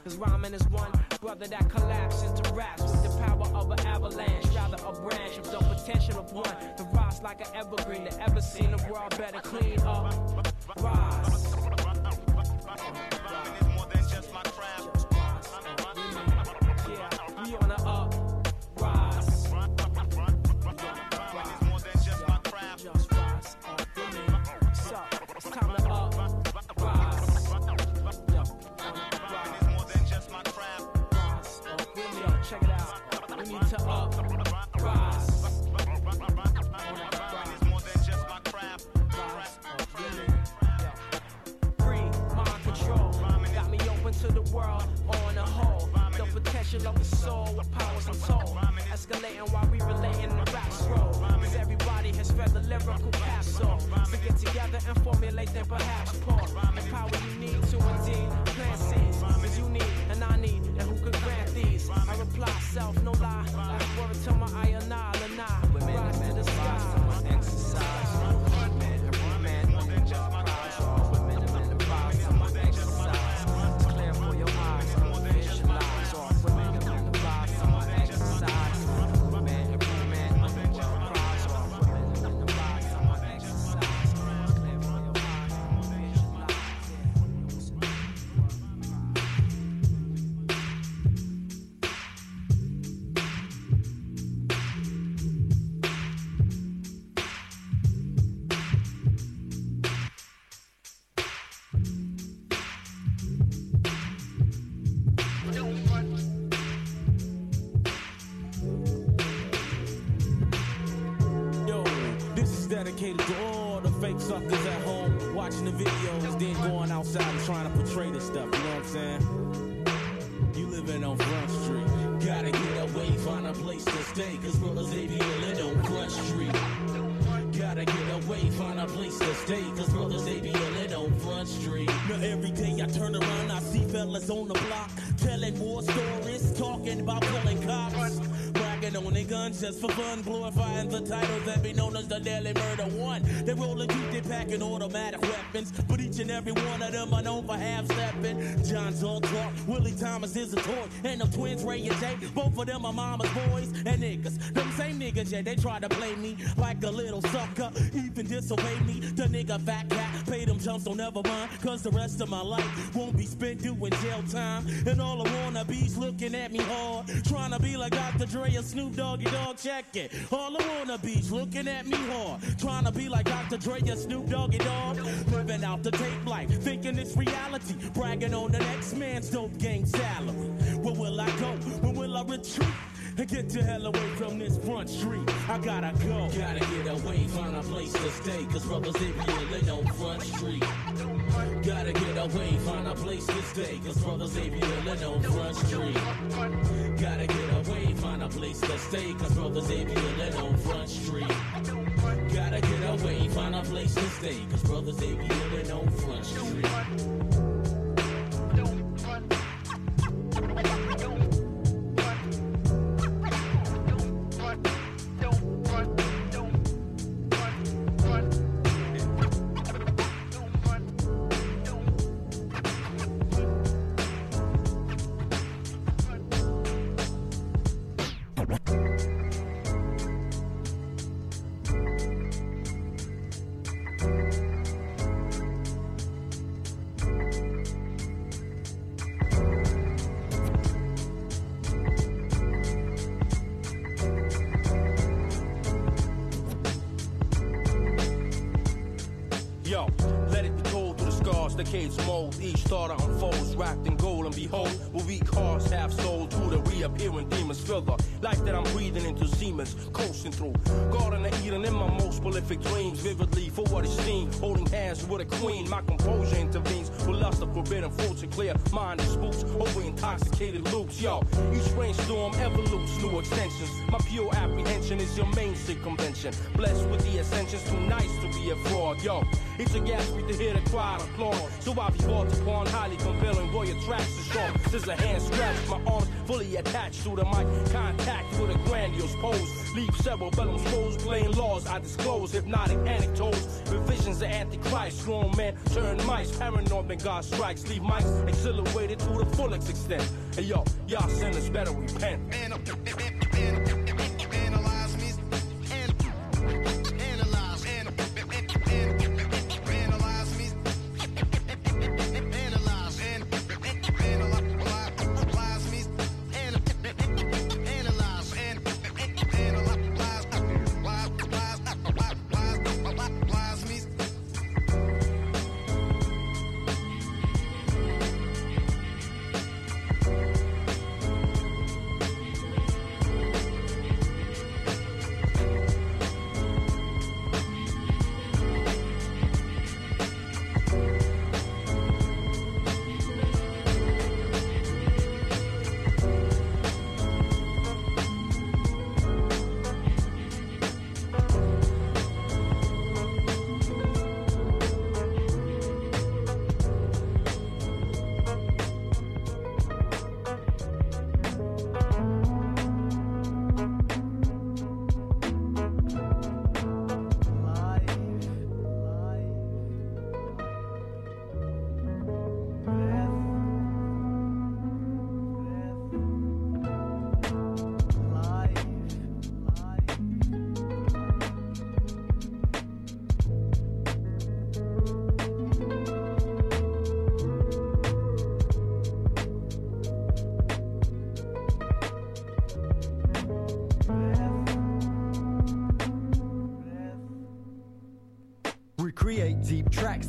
Cause
rhyming is one brother that collapses into raps with the power of an avalanche. Rather a branch of the potential of one. The rise like an evergreen that ever seen the world better clean just
for fun, glorifying the titles that be known as the Daily Murder One. They rolling deep, they packing automatic weapons, but each and every one of them are known for half stepping. John's all talk, Willie Thomas is a toy, and the twins Ray and Jay, both of them are mama's boys and niggas. Them same niggas, yeah, they try to play me like a little sucker, even disobey me. The nigga fat cat, jumps, don't never mind, cause the rest of my life won't be spent doing jail time. And all the wannabes looking at me hard, trying to be like Dr. Dre and Snoop Doggy Dogg, check it. All the wannabes looking at me hard, trying to be like Dr. Dre and Snoop Doggy Dogg, living out the tape life, thinking it's reality, bragging on the next man's dope gang salary. Where will I go? When will I retreat? Get the hell away from this front street. I gotta go. Gotta get away, find a place to stay. Cause brothers, be living on front street. Gotta get away, find a place to stay. Cause brothers, be living on front street. Gotta get away, find a place to stay. Cause brothers, be living on front street. Gotta get away, find a place to stay. Cause brothers, be living on front street.
Clear minded spooks over intoxicated loops. Yo, each brainstorm evolutes new extensions. My pure apprehension is your main convention. Blessed with the ascensions, too nice to be a fraud. Yo,
It's a gas to hear the crowd applaud. So I be brought upon highly compelling boy attracts the strong. There's a hand scratch, my arms fully attached to the mic. Contact with a grandiose pose. Leave several bellum scrolls, playing laws. I disclose hypnotic anecdotes. Revisions of Antichrist. Strong man turn mice. Paranoid when God strikes. Leave mice exhilarated to the fullest extent. Hey yo, y'all sinners better repent.
Analyze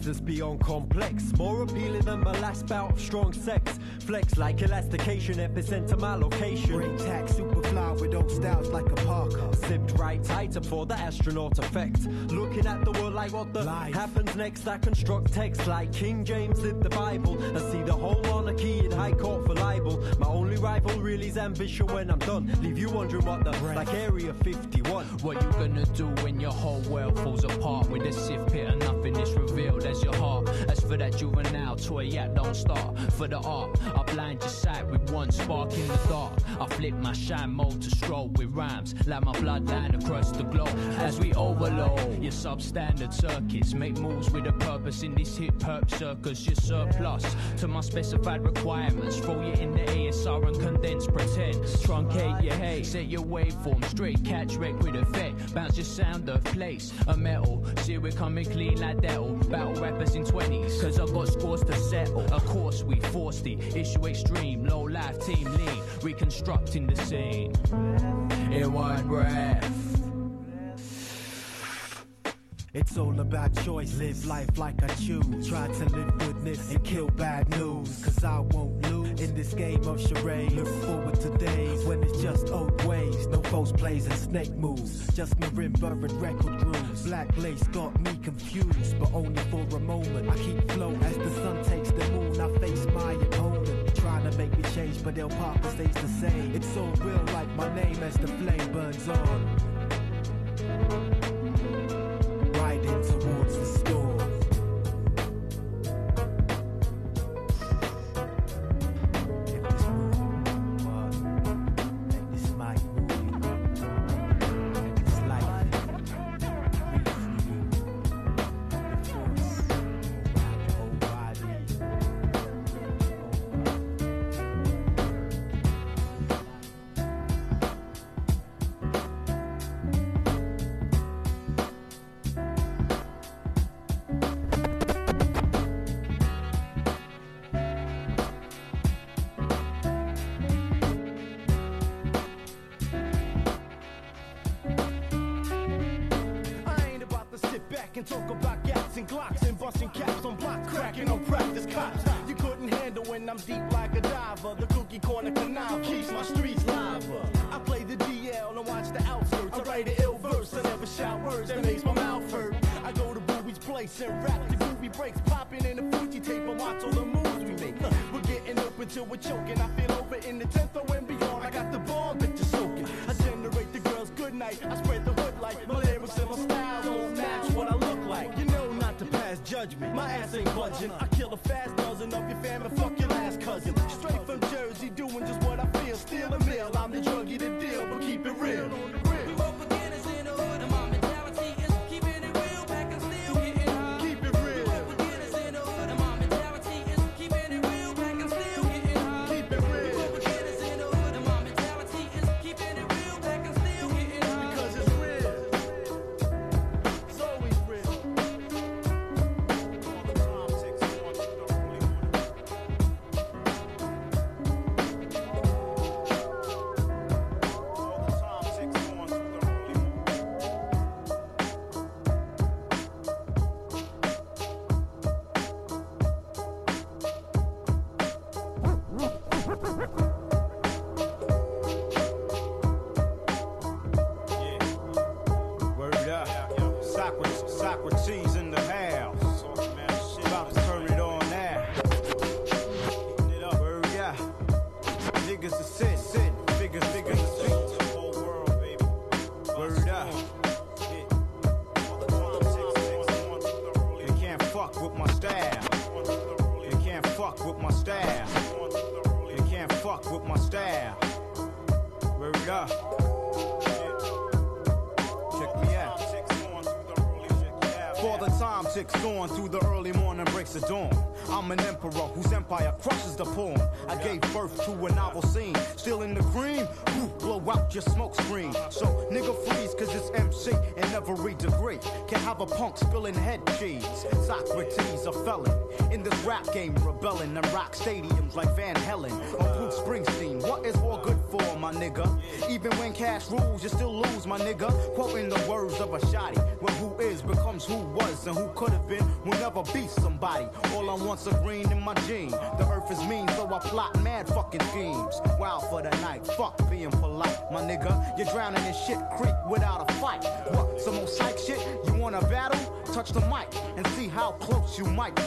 that's beyond complex. More appealing than my last bout of strong sex. Flex like elastication, epicenter my location.
Brain tack, super fly with old styles like a Parker.
Zipped right tighter for the astronaut effect. Looking at the world like what the happens next. I construct text like King James did the Bible. I see the whole monarchy in high court for libel. My only rival really is ambition when I'm done. Leave you wondering what the like Area 51.
What you gonna do when your whole world falls apart with a sieve pit and nothing is revealed as your heart? As for that juvenile toy, yeah, don't start. For the art, I blind your sight with one spark in the dark. I flip my shine mode to stroll with rhymes, like my across the globe. As we overload your substandard circuits, make moves with a purpose in this hip hop circus. Your surplus to my specified requirements. Throw you in the ASR and condense, pretend. Truncate your hate, set your waveform straight, catch wreck with effect. Bounce your sound of place, a metal. See, we're coming clean like that'll. Battle rappers in 20s, cause I got scores to settle. Of course, we force the issue extreme, low life, team lean, reconstructing the scene. In one
It's all about choice. Live life like I choose. Try to live goodness and kill bad news. Cause I won't lose in this game of charades. Look forward to days when it's just old ways. No false plays and snake moves. Just marimba and record grooves. Black lace got me confused, but only for a moment. I keep flow as the sun takes the moon. I face my opponent. Make me change, but El Papa stays the same. It's so real like my name as the flame burns on. Riding towards the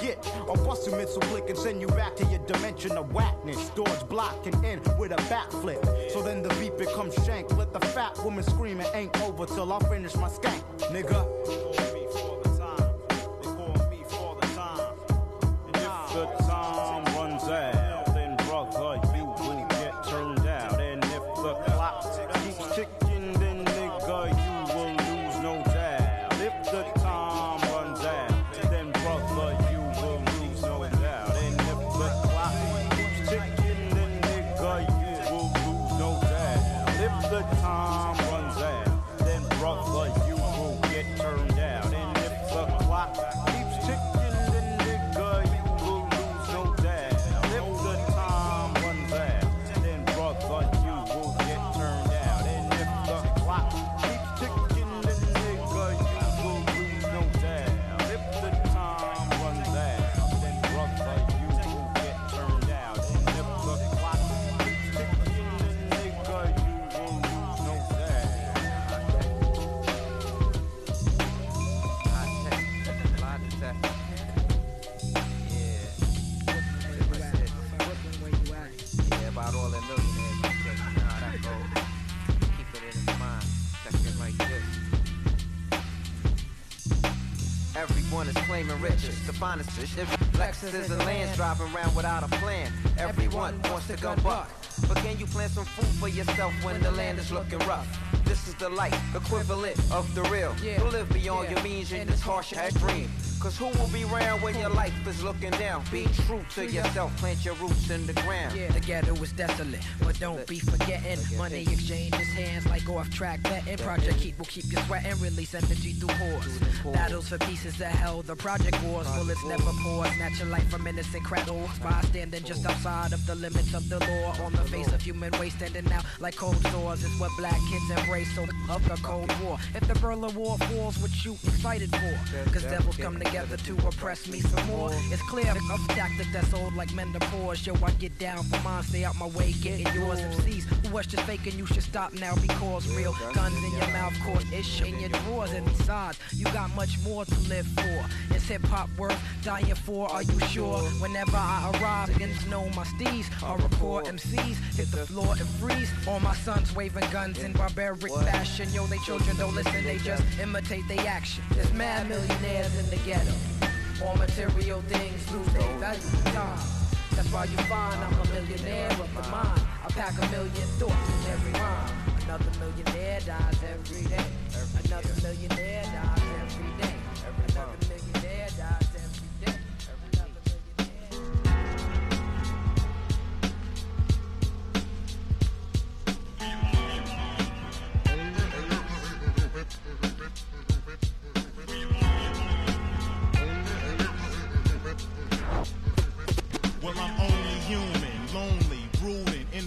get. Or bust you missile click and send you back to your dimension of whackness. Doors block and end with a backflip. So then the beat becomes shank. Let the fat woman scream it ain't over till I finish my skank,
finest fish. Lexuses and lands driving around without a plan. Everyone wants to come buck. But can you plant some food for yourself when the land is looking rough? This is the life equivalent of the real.
Yeah.
To live beyond
Yeah.
your means in this harsh dream. Cause who will be around when your life is looking down? Be true to yourself, plant your roots in the ground.
Yeah, the ghetto is desolate, don't be forgetting. Money exchanges hands like off track betting. Project Heat will keep you sweating, release energy through pores. Battles for pieces of hell, the project wars. Bullets never pause, snatch your life from innocent criminals. Bystanding just outside of the limits of the law. On the face of human waste, standing out like cold sores is what black kids embrace. So up the Cold War. If the Berlin Wall falls, what you excited for? Cause devils come together to oppress me some more. It's clear, a tactic that's old like menopause. Yo, I get down for mine, stay out my way, getting yours. MCs who was just faking, you should stop now because real guns in your mouth, caught ish in your drawers. And besides, you got much more to live for. Is hip hop worth dying for? Are you sure? Whenever I arrive, against know my steez. I'll record MCs, hit the floor and freeze. All my sons waving guns in barbaric fashion. Yo, they children don't listen, they just imitate they action. There's mad millionaires in the ghetto. All material things lose their value. That's why you find I'm a millionaire of the mind. I pack a million thoughts in every rhyme. Another millionaire dies every day. Another millionaire dies every day. Another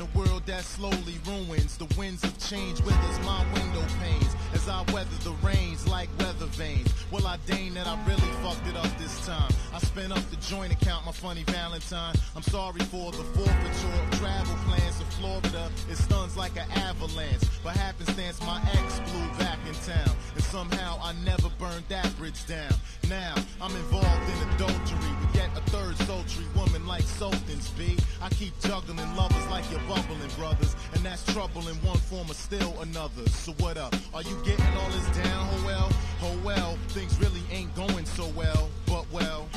a world that slowly ruins. The winds of change withers my window panes as I weather the rains like weather veins. Well, I deign that I really fucked it up this time. I spent up the joint account, my funny Valentine. I'm sorry for the forfeiture of travel plans to Florida. It stuns like an avalanche. By happenstance, my ex flew back in town. And somehow I never burned that bridge down. Now I'm involved in adultery yet a third sultry woman like Sultan's B. I keep juggling lovers like you're bubbling, brothers. And that's trouble in one form or still another. So what up? Are you getting all this down, oh well? Oh well, things really ain't going so well, but well.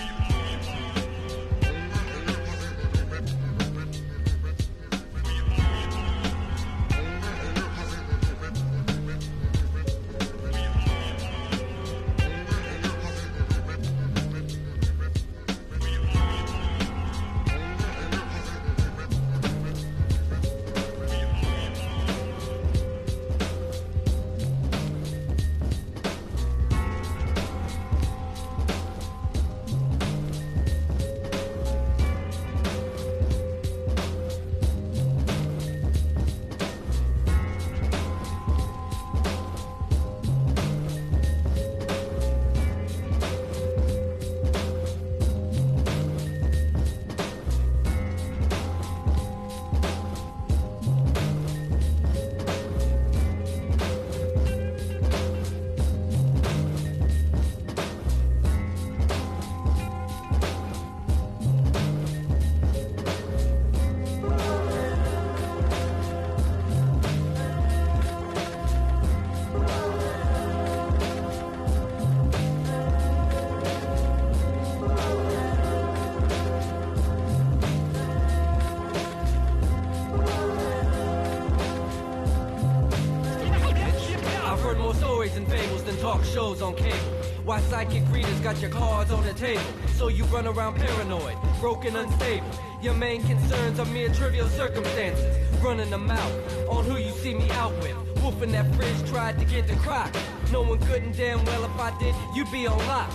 Got your cards on the table? So you run around paranoid, broken, unstable. Your main concerns are mere trivial circumstances. Running them out on who you see me out with. Wolfing that fridge tried to get the crock. No one couldn't damn well if I did, you'd be on lock.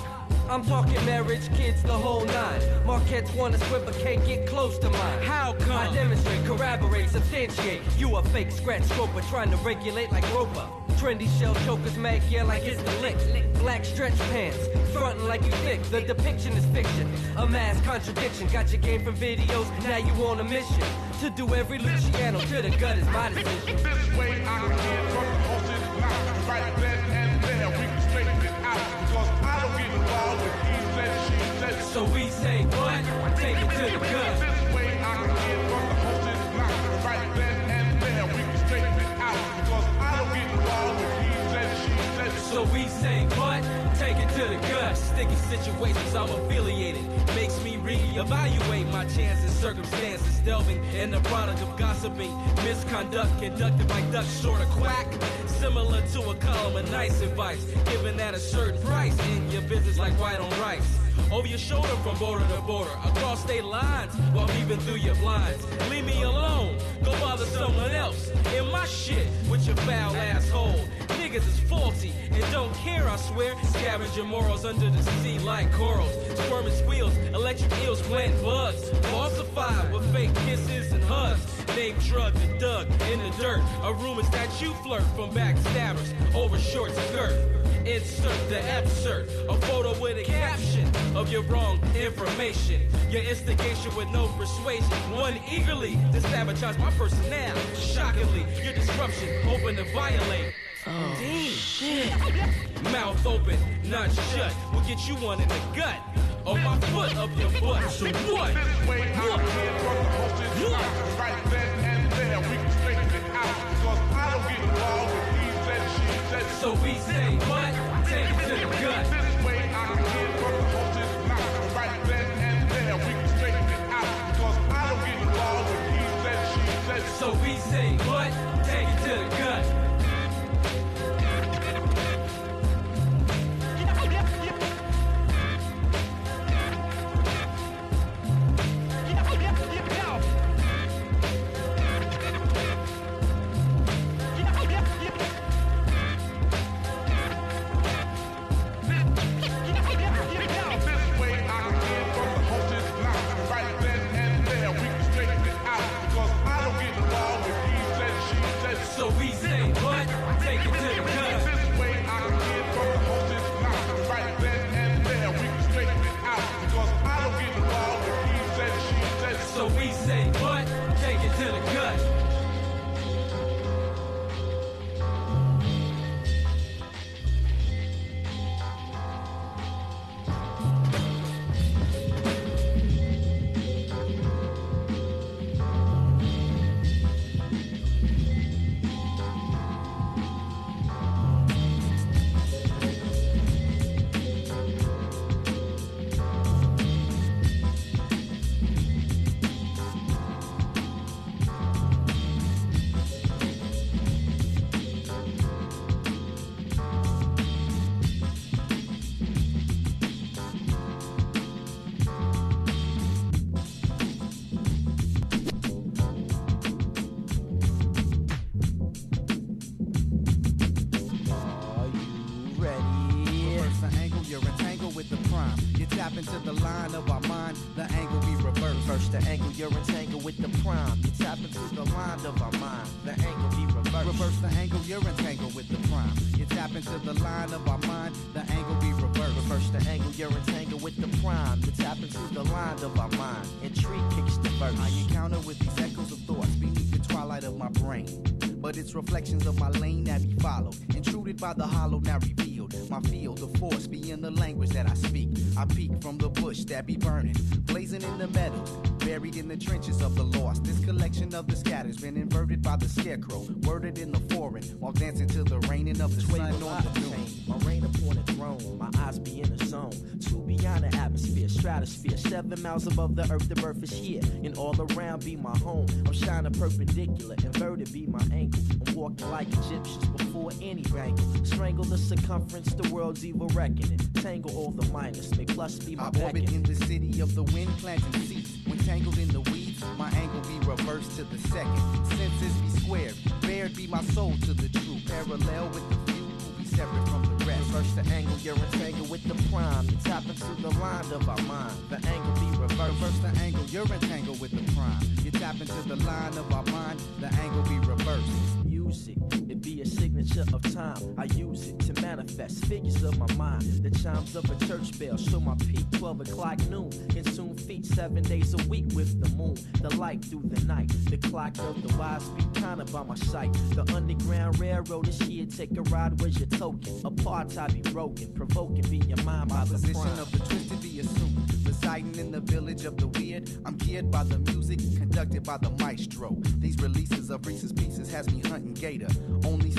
I'm talking marriage, kids, the whole nine. Marquettes wanna swim but can't get close to mine. How come? I demonstrate, corroborate, substantiate. You a fake scratch stroper trying to regulate like Roper. Trendy shell chokers mag yeah like it's the lick. Black stretch pants, frontin' like you thick. The depiction is fiction, a mass contradiction. Got your game from videos, now you on a mission to do every Luciano to the gut is my decision.
This way I can from the horse's mouth. Right then and there, we can straighten it out. Because I don't get involved with he said, she said.
So we say what? Take it to the gut. So we say what? Take it to the gut.
Sticky situations, I'm affiliated. Makes me reevaluate my chances, circumstances. Delving in the product of gossiping, misconduct conducted by duck short of quack. Similar to a column of nice advice, given at a certain price in your business like white on rice. Over your shoulder from border to border, across state lines, while peeping through your blinds. Leave me alone, go bother someone else. In my shit with your foul asshole. Niggas is faulty and don't care, I swear. Scavenging morals under the sea like corals. Squirming squeals, electric eels, plant bugs. Falsified with fake kisses and hugs. Name drugged and dug in the dirt. A rumors that you flirt from backstabbers over short skirt. Insert the absurd, a photo with a caption of your wrong information. Your instigation with no persuasion. One eagerly to sabotage my personnel. Shockingly, your disruption open to violate. Oh, shit. Mouth open, not shut. We'll get you one in the gut. Or my foot up your butt. So what? So we say what? Take to the gut.
This way I can get from the horse's mouth. Right then and there, we can straighten it out. Because I don't get involved with he said, she said.
So we say what?
You're entangled with the prime. You tap into the line of our mind, the angle be reversed.
Reverse the angle, you're entangled with the prime. You tap into the line of our mind. Intrigue kicks the verse.
I encounter with these echoes of thoughts beneath the twilight of my brain. But it's reflections of my lane that be followed. Intruded by the hollow, now revealed. My field, of force be in the language that I speak. I peek from the bush that be burning, blazing in the meadow, buried in the trenches of the lost. This collection of the scatter's been inverted by the scarecrow, worded in the foreign, while dancing to the raining of the sun on the moon.
My reign upon a throne, my eyes be in the zone. Two beyond the atmosphere, stratosphere, seven miles above the earth. The birth is here, and all around be my home. I'm shining perpendicular, inverted be my angle. I'm walking like Egyptians before any wrangle. Strangle the circumference, the world's evil reckoning. Tangle all the minus, may plus be my
I orbit in the city of the wind, planting seeds. When tangled in the weeds, my angle be reversed to the second. Senses be squared, bared be my soul to the true. Parallel with the few who be separate from.
Reverse the angle, you're entangled with the prime. You tap into the line of our mind. The angle be reversed.
Reverse the angle, you're entangled with the prime. You tap into the line of our mind, the angle be reversed.
Music, signature of time. I use it to manifest figures of my mind. The chimes of a church bell show my peak 12 o'clock noon. Consume feet seven days a week with the moon. The light through the night. The clock of the wise be counted by my sight. The underground railroad is here. Take a ride, where's your token? Apartheid be broken. Provoking be your mind by the
Position
prime.
of the twisted be assumed. Residing in the village of the weird, I'm geared by the music, conducted by the maestro. These releases of Reese's Pieces has me hunting gator. Only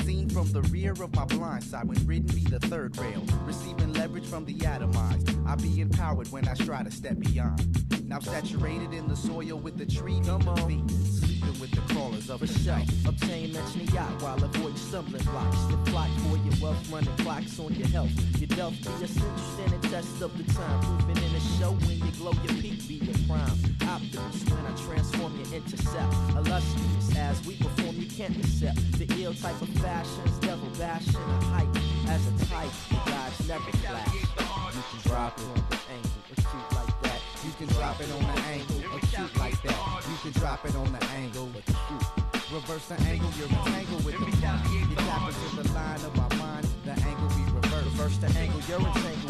from the rear of my blind side when ridden be the third rail. Receiving leverage from the atomized. I be empowered when I try to step beyond. Now saturated in the soil with the tree Come on. feet. With the crawlers of
a
the night.
Obtain mention yacht while avoiding stumbling blocks. The flock for your wealth, running clocks on your health. Your health be a central standing test of the time. Proving in a show when you glow, your peak be your prime. Optimus when I transform your intercept. Illustrious as we perform, you can't accept. The ill type of fashions, devil bashing a hype. As a type, the guys never flash. You can drop it on the angle, acute like that.
You can drop it on the drop it on the angle. Reverse the angle, you're entangled with the prime. You tap into the line of our mind, the angle be reversed.
Reverse the angle, you're entangled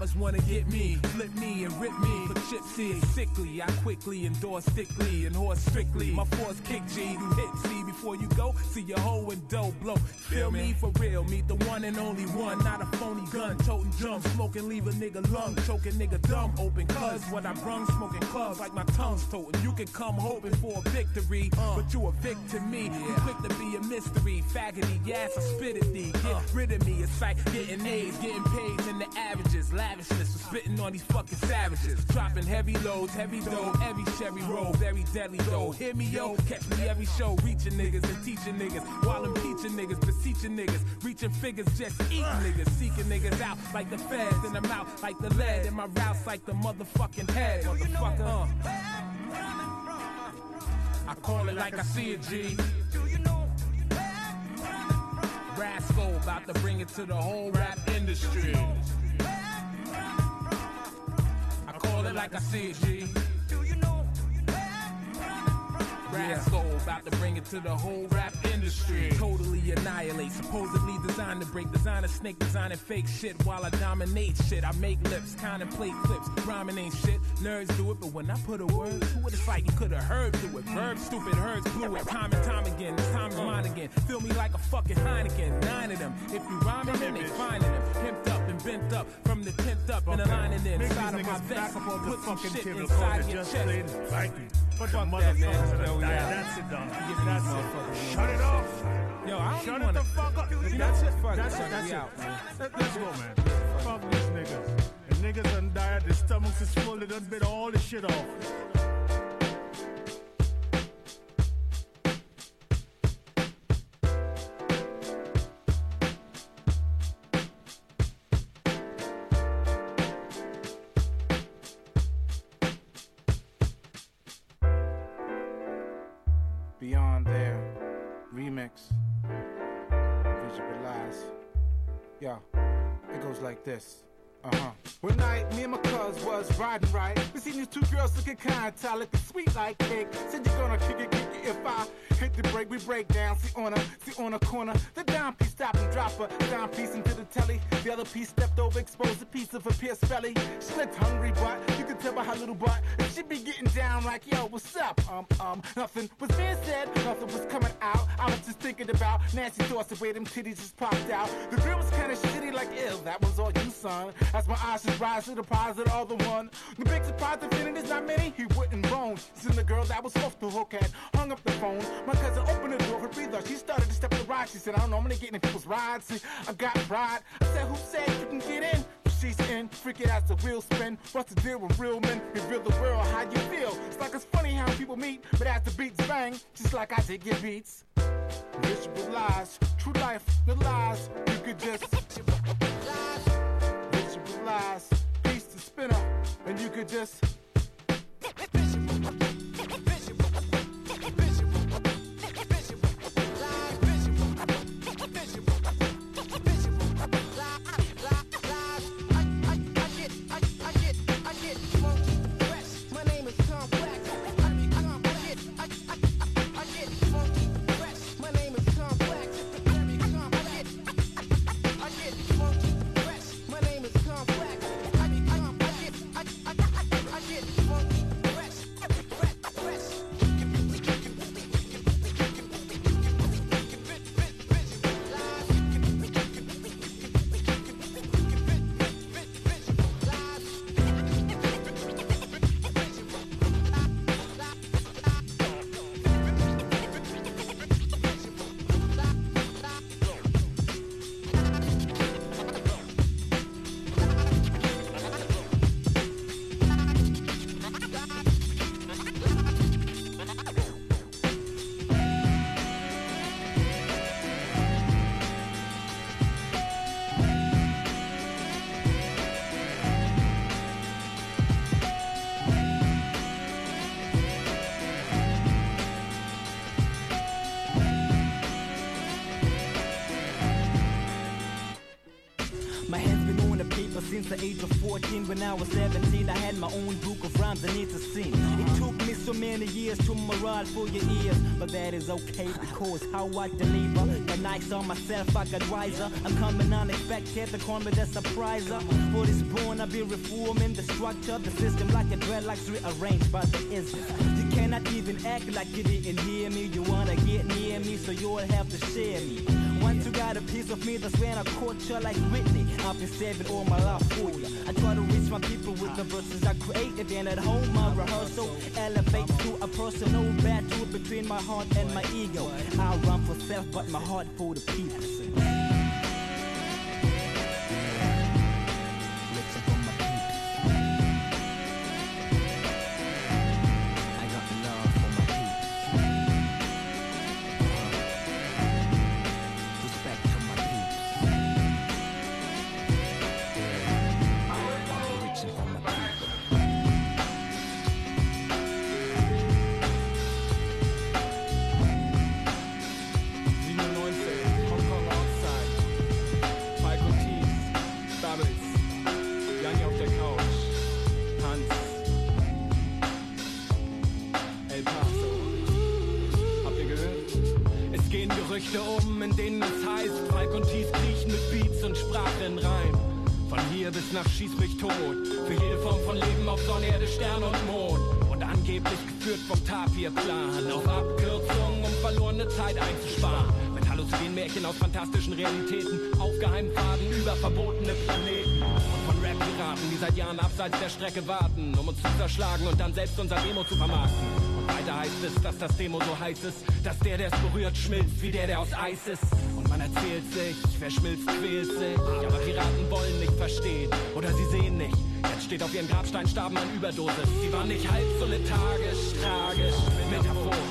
rappers wanna get me, flip me and rip me for chipsy. Sickly, I quickly endorse sickly and horse strictly. My force kick G, you hit C before you go. See your hoe and dough blow. Feel me for real, meet the one and only one, not a phony gun. Toting drum, smoking, leave a nigga lung, choking nigga dumb. Open cuz what I brung, smoking clubs like my tongue's toting. You can come hoping for a victory, uh. but you a victim to me. You quick to be a mystery, faggoty, yes, I spit at thee. Get uh. rid of me, it's like getting A's, getting paid in the averages. Lavishness for spitting on these fucking savages. Dropping heavy loads, heavy dough, every cherry roll, very deadly though. Hear me, yo, catch me every show, reaching niggas and teaching niggas. While I'm teaching niggas, beseeching niggas, reaching figures, just eating niggas, seeking niggas out like the feds, in the mouth like the lead, in my routes like the motherfucking head, motherfucker. Uh. I call it like I see it, G. Rascal about to bring it to the whole rap industry. I call it like I see it, G. Rascal about to bring it to the whole rap industry. Totally annihilate, supposedly designed to break. Design a snake, designing fake shit while I dominate shit. I make lips, contemplate clips. Rhyming ain't shit. Nerds do it, but when I put a word to it, it's like you could have heard through it. Verb stupid, herds blew it. Time and time again, this time is uh. mine again. Feel me like a fucking Heineken. Nine of them. If you rhyming, then they finding them. Pimped up and bent up from the tenth up and aligning in. Inside of my vest, put some shit inside your chest.
You.
Fuck that, man.
Yo,
yeah.
That's it.
Get
That's it. Shut it off.
Yo, I don't
Shut it
wanna-
the fuck up.
You
That's it.
Fuck
That's
it,
it. That's it.
out, man.
Let- Let's go, man. Fuck these niggas. The niggas done died. Their stomachs is full. They done bit all the shit off.
Like this. Uh-huh. One night, me and my cuz was riding right. Seen these two girls looking kinda tight, looking sweet like cake. Said you're gonna kick it, kick it if I hit the break. We break down, see on a, see on a corner. The dime piece stop and drop a dime piece into the telly. The other piece stepped over, exposed a piece of her pierced belly. She looked hungry, but you could tell by her little butt. And she be getting down like, yo, what's up? Um, um, nothing was being said, nothing was coming out. I was just thinking about nasty thoughts, way them titties just popped out. The girl was kinda shitty, like, ew, that was all you, son. As my eyes just rise to the positive, all the one. The big surprise is not many, he wouldn't bone. Seen the girl that was off the hook had hung up the phone. My cousin opened the door for breather. She started to step the ride. She said, I don't know, I'm gonna get in people's rides. See, I got pride. I said, who said you can get in? She's in, freaking out the wheel spin. What's the deal with real men? Reveal the world, how you feel. It's like it's funny how people meet, but the beats bang, just like I did get beats. Visualize, true life, the lies. You could just to spinner, and you could just.
The age of 14. When I was 17, I had my own book of rhymes I need to sing. It took me so many years to morale for your ears, but that is okay because how I deliver. The nights on myself, I got wiser. I'm coming unexpected, the confidence surpriser. For this born, I've been reforming the structure, the system like a dreadlocks rearranged by the ism. You cannot even act like you didn't hear me. You wanna get near me, so you'll have to share me. Once you got a piece of me, that's when I caught you like Whitney. I've been saving all my life for you. I try to reach my people with the verses I created, and at home my rehearsal elevates to a personal battle between my heart and my ego. I run for self, but my heart for the people.
Strecke warten. Um uns zu zerschlagen und dann selbst unser Demo zu vermarkten. Und weiter heißt es, dass das Demo so heiß ist, dass der, der es berührt, schmilzt wie der, der aus Eis ist. Und man erzählt sich, wer schmilzt, quält sich. Aber Piraten wollen nicht verstehen oder sie sehen nicht. Jetzt steht auf ihren Grabstein starben an Überdosis. Sie waren nicht halb so lethargisch, tragisch, metaphorisch.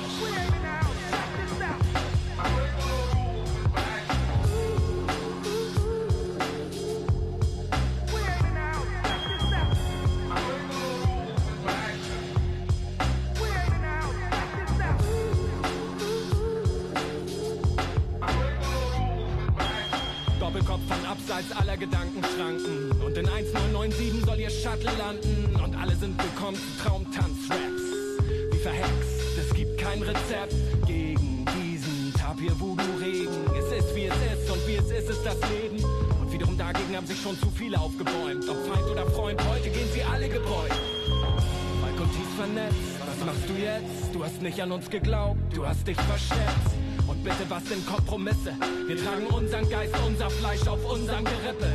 Prämisse. Wir tragen unseren Geist, unser Fleisch auf unserem Gerippe.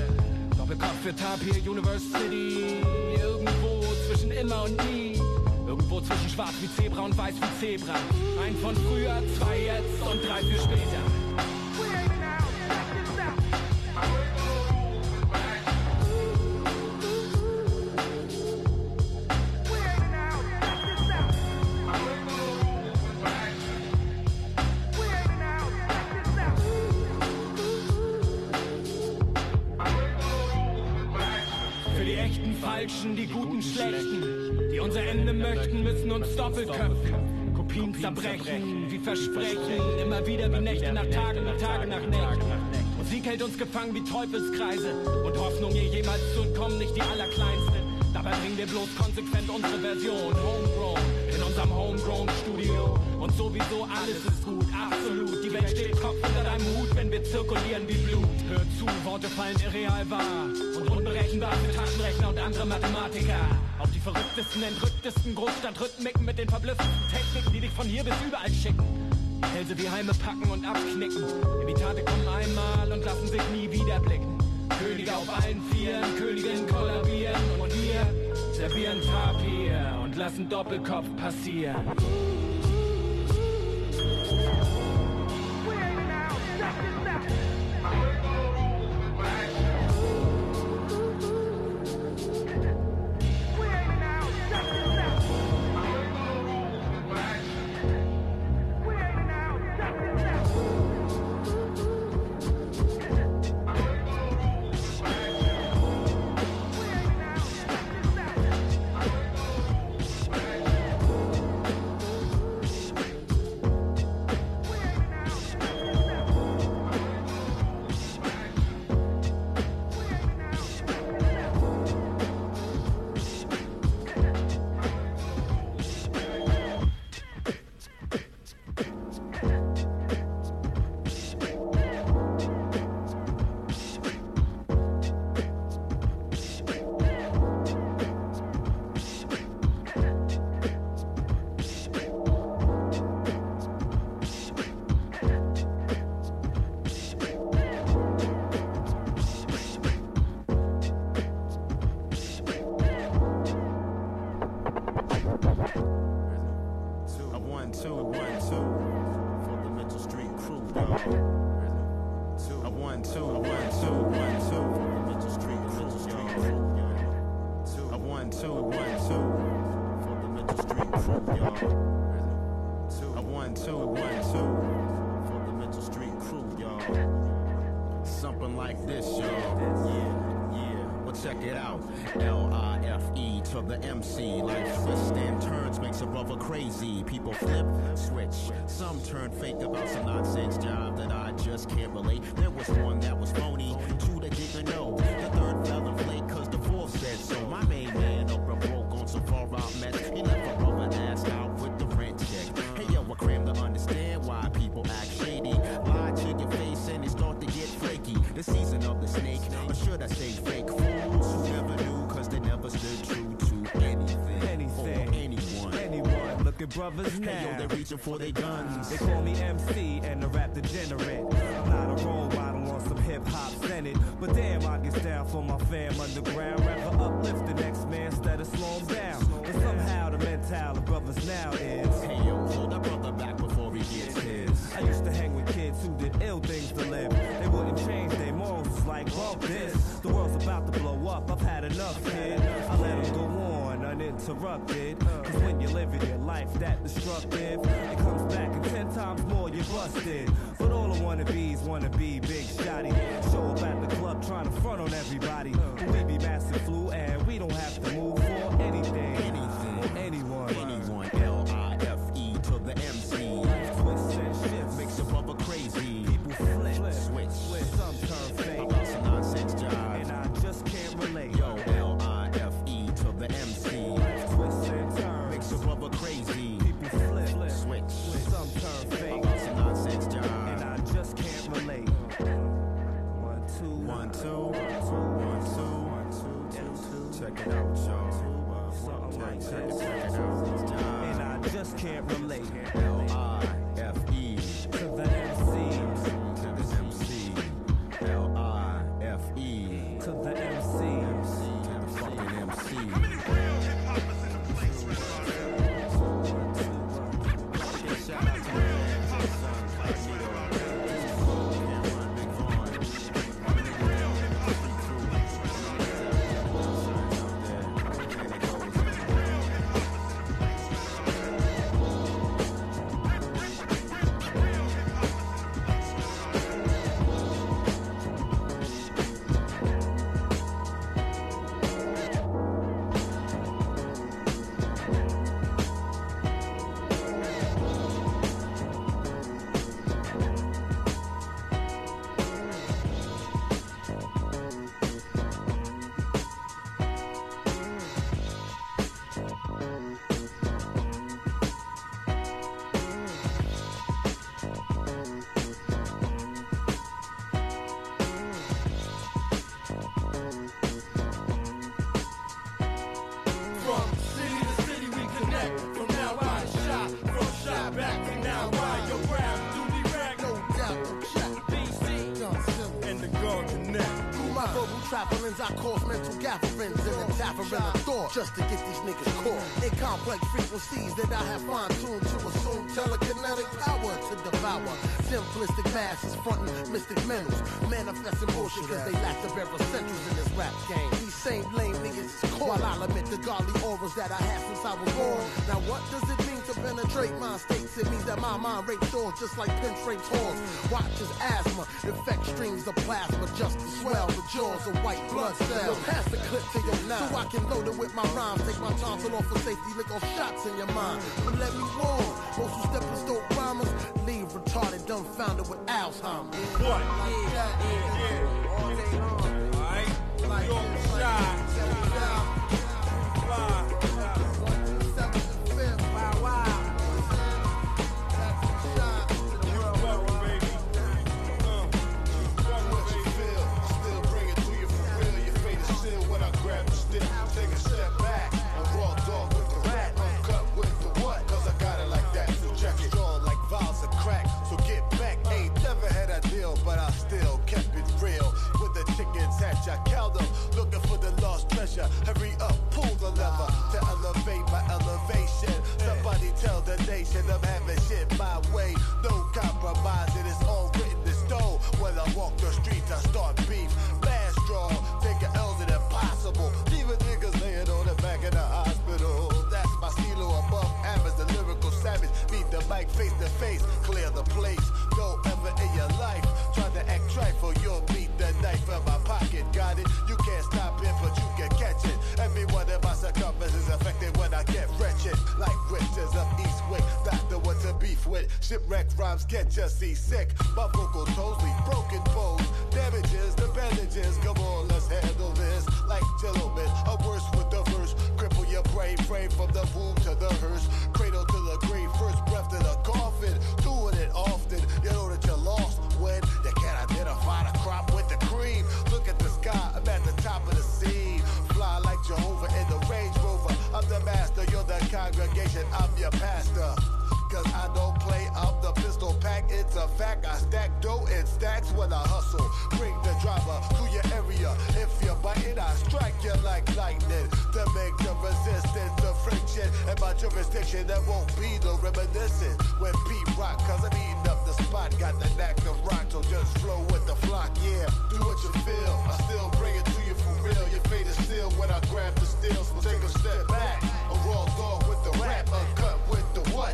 Doppelkopf für Tapir University. Irgendwo zwischen immer und nie. Irgendwo zwischen schwarz wie Zebra und weiß wie Zebra. Ein von früher, zwei jetzt und drei für später. müssen uns doppelt köpfen. Kopien zerbrechen, wie Versprechen. Immer wieder wie Nächte nach Tagen, nach Tagen nach Nächten. Musik hält uns gefangen wie Teufelskreise. Und Hoffnung, ihr jemals zu entkommen, nicht die allerkleinste. Dabei bringen wir bloß konsequent unsere Version. Homegrown unserem Homegrown Studio. Und sowieso alles ist gut, absolut. Die Welt steht Kopf unter deinem Hut, wenn wir zirkulieren wie Blut. Hör zu, Worte fallen irreal wahr. Und unberechenbar für Taschenrechner und andere Mathematiker. Auf die verrücktesten, entrücktesten Großstadtrhythmiken mit den verblüfften Techniken, die dich von hier bis überall schicken. Hälse wie Heime packen und abknicken. Imitate kommen einmal und lassen sich nie wieder blicken. Könige auf allen Vieren, Königinnen kollabieren und wir servieren Tapir lassen Doppelkopf passieren.
reaching for their guns.
They call me MC
just to
get these niggas caught. In complex frequencies that I have fine tuned to assume telekinetic power to devour. Simplistic masses fronting mystic mentals, manifesting bullshit cause they lack the bare in this rap game. These same lame niggas is caught I'll admit the godly auras that I had since I was born. Now what does it mean to penetrate my states? It means that my mind rapes doors just like pinch penetrates horns. Watch as asthma infect streams of plasma just to swell the jaws of white blood cells. Pass the clip to so I can load it with my rhymes. Take my tonsil off for safety, lick off shots in your mind. But let me warn, most who step in dope rhymers leave retarded, dumbfounded with Alzheimer's.
What?
That, yeah.
Shipwreck rhymes get you seasick. My vocal toes leave broken bones. Damages, the bandages. Come on, let's handle this. Like gentlemen, I'm worse with the verse. Cripple your brain frame from the womb to the hearse. Cradle to the grave, first breath to the coffin. Doing it often, you know that you're lost when you can't identify the crop with the cream. Look at the sky, I'm at the top of the scene. Fly like Jehovah in the Range Rover. I'm the master, you're the congregation, I'm your pastor. Cause I don't play, I'm the pistol pack, it's a fact. I stack dough in stacks when I hustle. Bring the driver to your area. If you're biting, I strike you like lightning. To make the resistance of friction. In my jurisdiction, that won't be no reminiscence. When Pete rock, cause I'm eating up the spot. Got the knack to rock, so just flow with the flock, yeah. Do what you feel, I still bring it to you for real. Your fate is still when I grab the steel, so take a step back. A raw dog with the rap,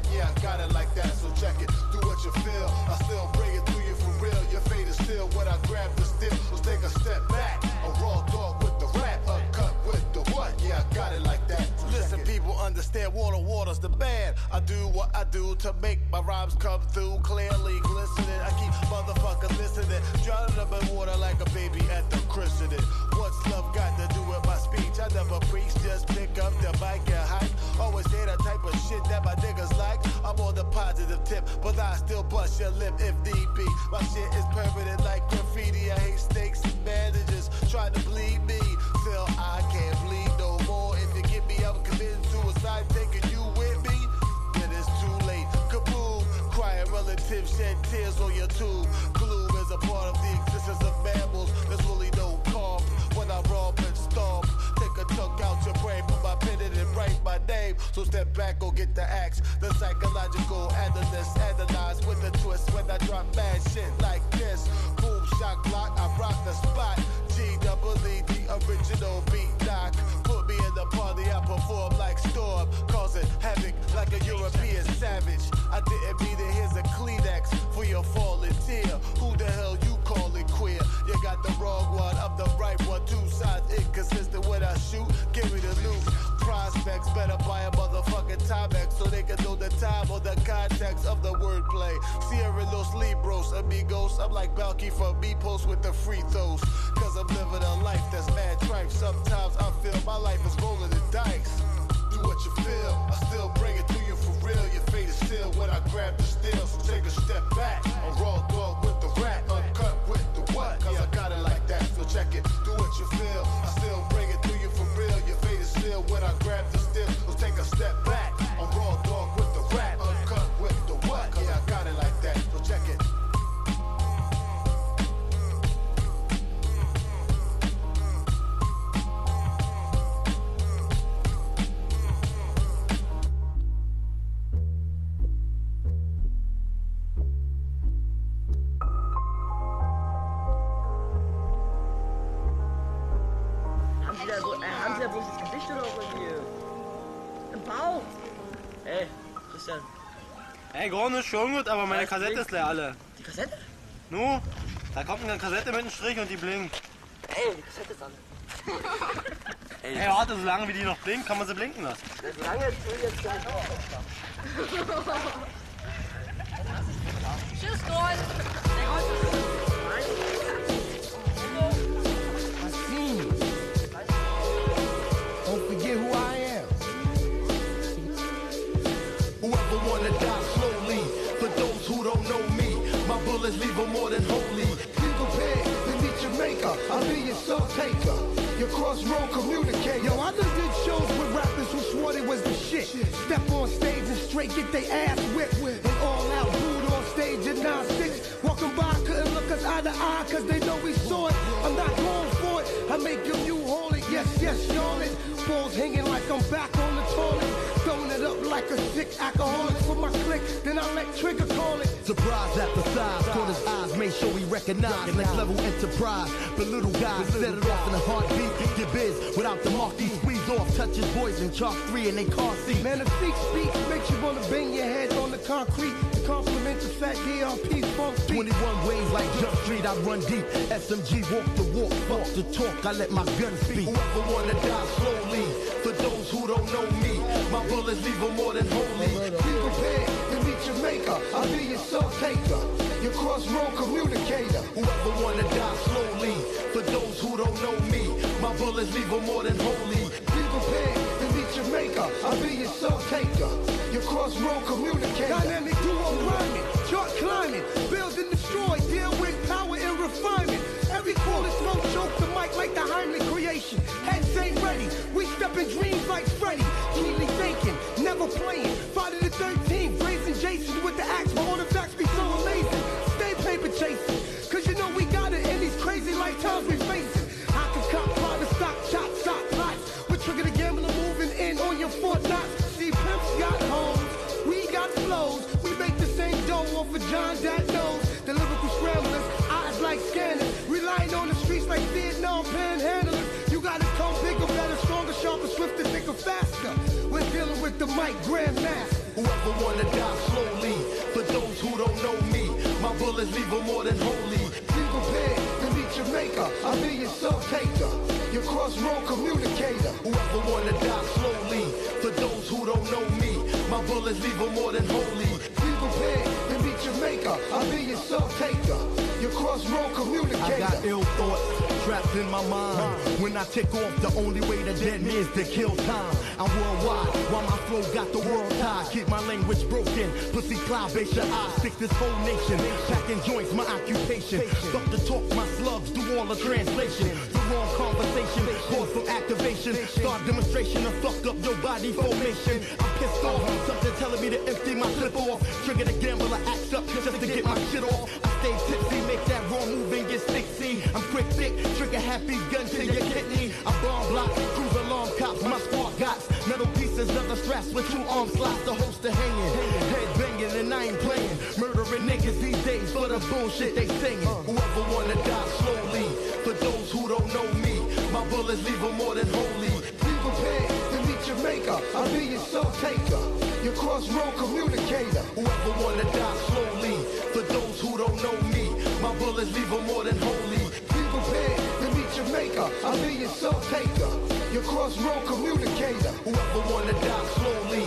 what? Yeah, I got it like that, so check it. Do what you feel, I still bring it to you for real. Your fate is still what I grab the steel, so take a step back. A raw dog with the rap, a uncut with the what? Yeah, I got it like that. So Listen, people understand water, water's the bad. I do what I do to make my rhymes come through clearly glistening. I keep motherfuckers listening, drowning them in water like a baby at the christening. What's love got to do with my speech? I never preach, just pick up the mic and hype. Always hear that type of shit that my niggas like. I'm on the positive tip, but I still bust your lip if need be. My shit is permanent like graffiti. I hate snakes and bandages. trying to bleed me. Till I can't bleed no more. If you get me, I'm committing suicide, taking you with me. Then
it's too late. Kaboom! Crying relatives shed tears on your tube. Glue is a part of the existence of write my name. So step back, go get the axe. The psychological analyst, analyze with a twist when I drop bad shit like this. Boom, shock block, I rock the spot. G double E, the original beat knock. Put me in the party, I perform like Storm, causing havoc like a European savage. I didn't mean it, here's a Kleenex for your fallen tear. Who the hell you calling queer? You got the wrong one, I'm the right one. Two sides inconsistent when I shoot. Give me the loot. Prospects better buy a motherfucking Timex so they can know the time or the context of the wordplay. Sierra Los Libros, amigos. I'm like Balky from B post with the free throws. Cause I'm living a life that's mad tripe. Sometimes I feel my life is rolling the dice. Do what you feel, I still bring it to you for real. Your fate is still when I grab the steel. So take a step back. A raw dog with the rat, uncut with the what? Cause I got it like that, so check it. Do what you feel,
Ey,
gar nicht, schon gut, aber meine Kassette
blinkt.
ist leer alle.
Die Kassette?
Nu, da kommt eine Kassette mit einem Strich und die blinkt.
Ey, die Kassette ist an.
Ey, warte, so lange wie die noch blinkt, kann man sie blinken lassen.
Solange du jetzt gar nicht
Tschüss, Gold.
Bullets leave them more than holy. Be prepared to meet your maker. I'll be your soul taker. Your crossroad communicator. Yo, I done did shows with rappers who swore they was the shit. Step on stage and straight get their ass whipped. And all out booed on stage at 9-6. Walking by, couldn't look us eye to eye, cause they know we saw it. I'm not going for it. I make them you haul it. Yes, yes, y'all it. Balls hanging like I'm back on the toilet. It up like a sick alcoholic for my click. Then I let Trigger call it.
Surprise at the size, caught his eyes, made sure we recognize next level enterprise. The little guy set it off in a heartbeat. Get biz without the marquee squeeze off, touch his boys in chalk three in they car seat.
Man, the freak speech makes you wanna bang your head on the concrete. To compliment the fat DRP funk beat.
21 ways like Jump Street, I run deep. SMG walk the walk, fuck the talk, I let my gun speak.
Whoever wanna die slowly, who don't know me, my bullets leave them more than holy. Be prepared to meet your maker. I'll be your soul taker, your crossroad communicator.
Whoever wanna die slowly, for those who don't know me, my bullets leave them more than holy.
Be prepared to meet your maker. I'll be your soul taker, your crossroad communicator. Dynamic duo rhyming, chart climbing, build and destroy, deal with power and refinement. Quarter throat choke the mic like the Heimlich creation. Heads ain't ready, we step in dreams like Freddy. Keenly thinking, never playing. Friday the 13th, blazing Jason with the axe, but all the facts be so amazing. Stay paper chasing, cause you know we got it in these crazy lifetimes we facing. I can cop private stock, chop, stock, plots. We trigger the gambler moving in on your Fort Knox. See, pimps got homes, we got flows. We make the same dough off of John that knows. The mic grandmaster.
Whoever wanna die slowly, for those who don't know me, my bullets leave them more than holy.
Be prepared to meet your maker. I'll be your soul taker, your crossroad communicator.
Whoever wanna die slowly, for those who don't know me, my bullets leave them more than holy.
Be prepared to meet your maker. I'll be your soul taker, your crossroad communicator.
I got ill thoughts trapped in my mind. When I take off, the only way to dead is to kill time. I'm worldwide, while my flow got the world tied. Keep my language broken. Pussy cloud, base your eyes, fix this whole nation. Packing joints, my occupation. Fuck the talk, my slugs, do all the translation wrong conversation. Cause some activation. Start demonstration of fuck up your body formation. I'm pissed off. Something telling me to empty my clip off. Trigger the gambler act up just to
get
my shit off. I stay tipsy, make that wrong move and get sticksy. I'm quick, thick, trigger happy
gun to your kidney. I bomb block, cruise along cops. My squad got metal pieces of the straps with two arm slots. The holster hanging, head banging, and I ain't playing. Murdering niggas these days for the bullshit they singing. Whoever wanna die slowly don't know me, my bullets leave them more than holy.
Be prepared to meet your maker. I'll be your soul taker. Your crossroad communicator.
Whoever wanna die slowly, for those who don't know me, my bullets leave them more than holy.
Be prepared to meet your maker. I'll be your soul taker. Your crossroad communicator.
Whoever wanna die slowly,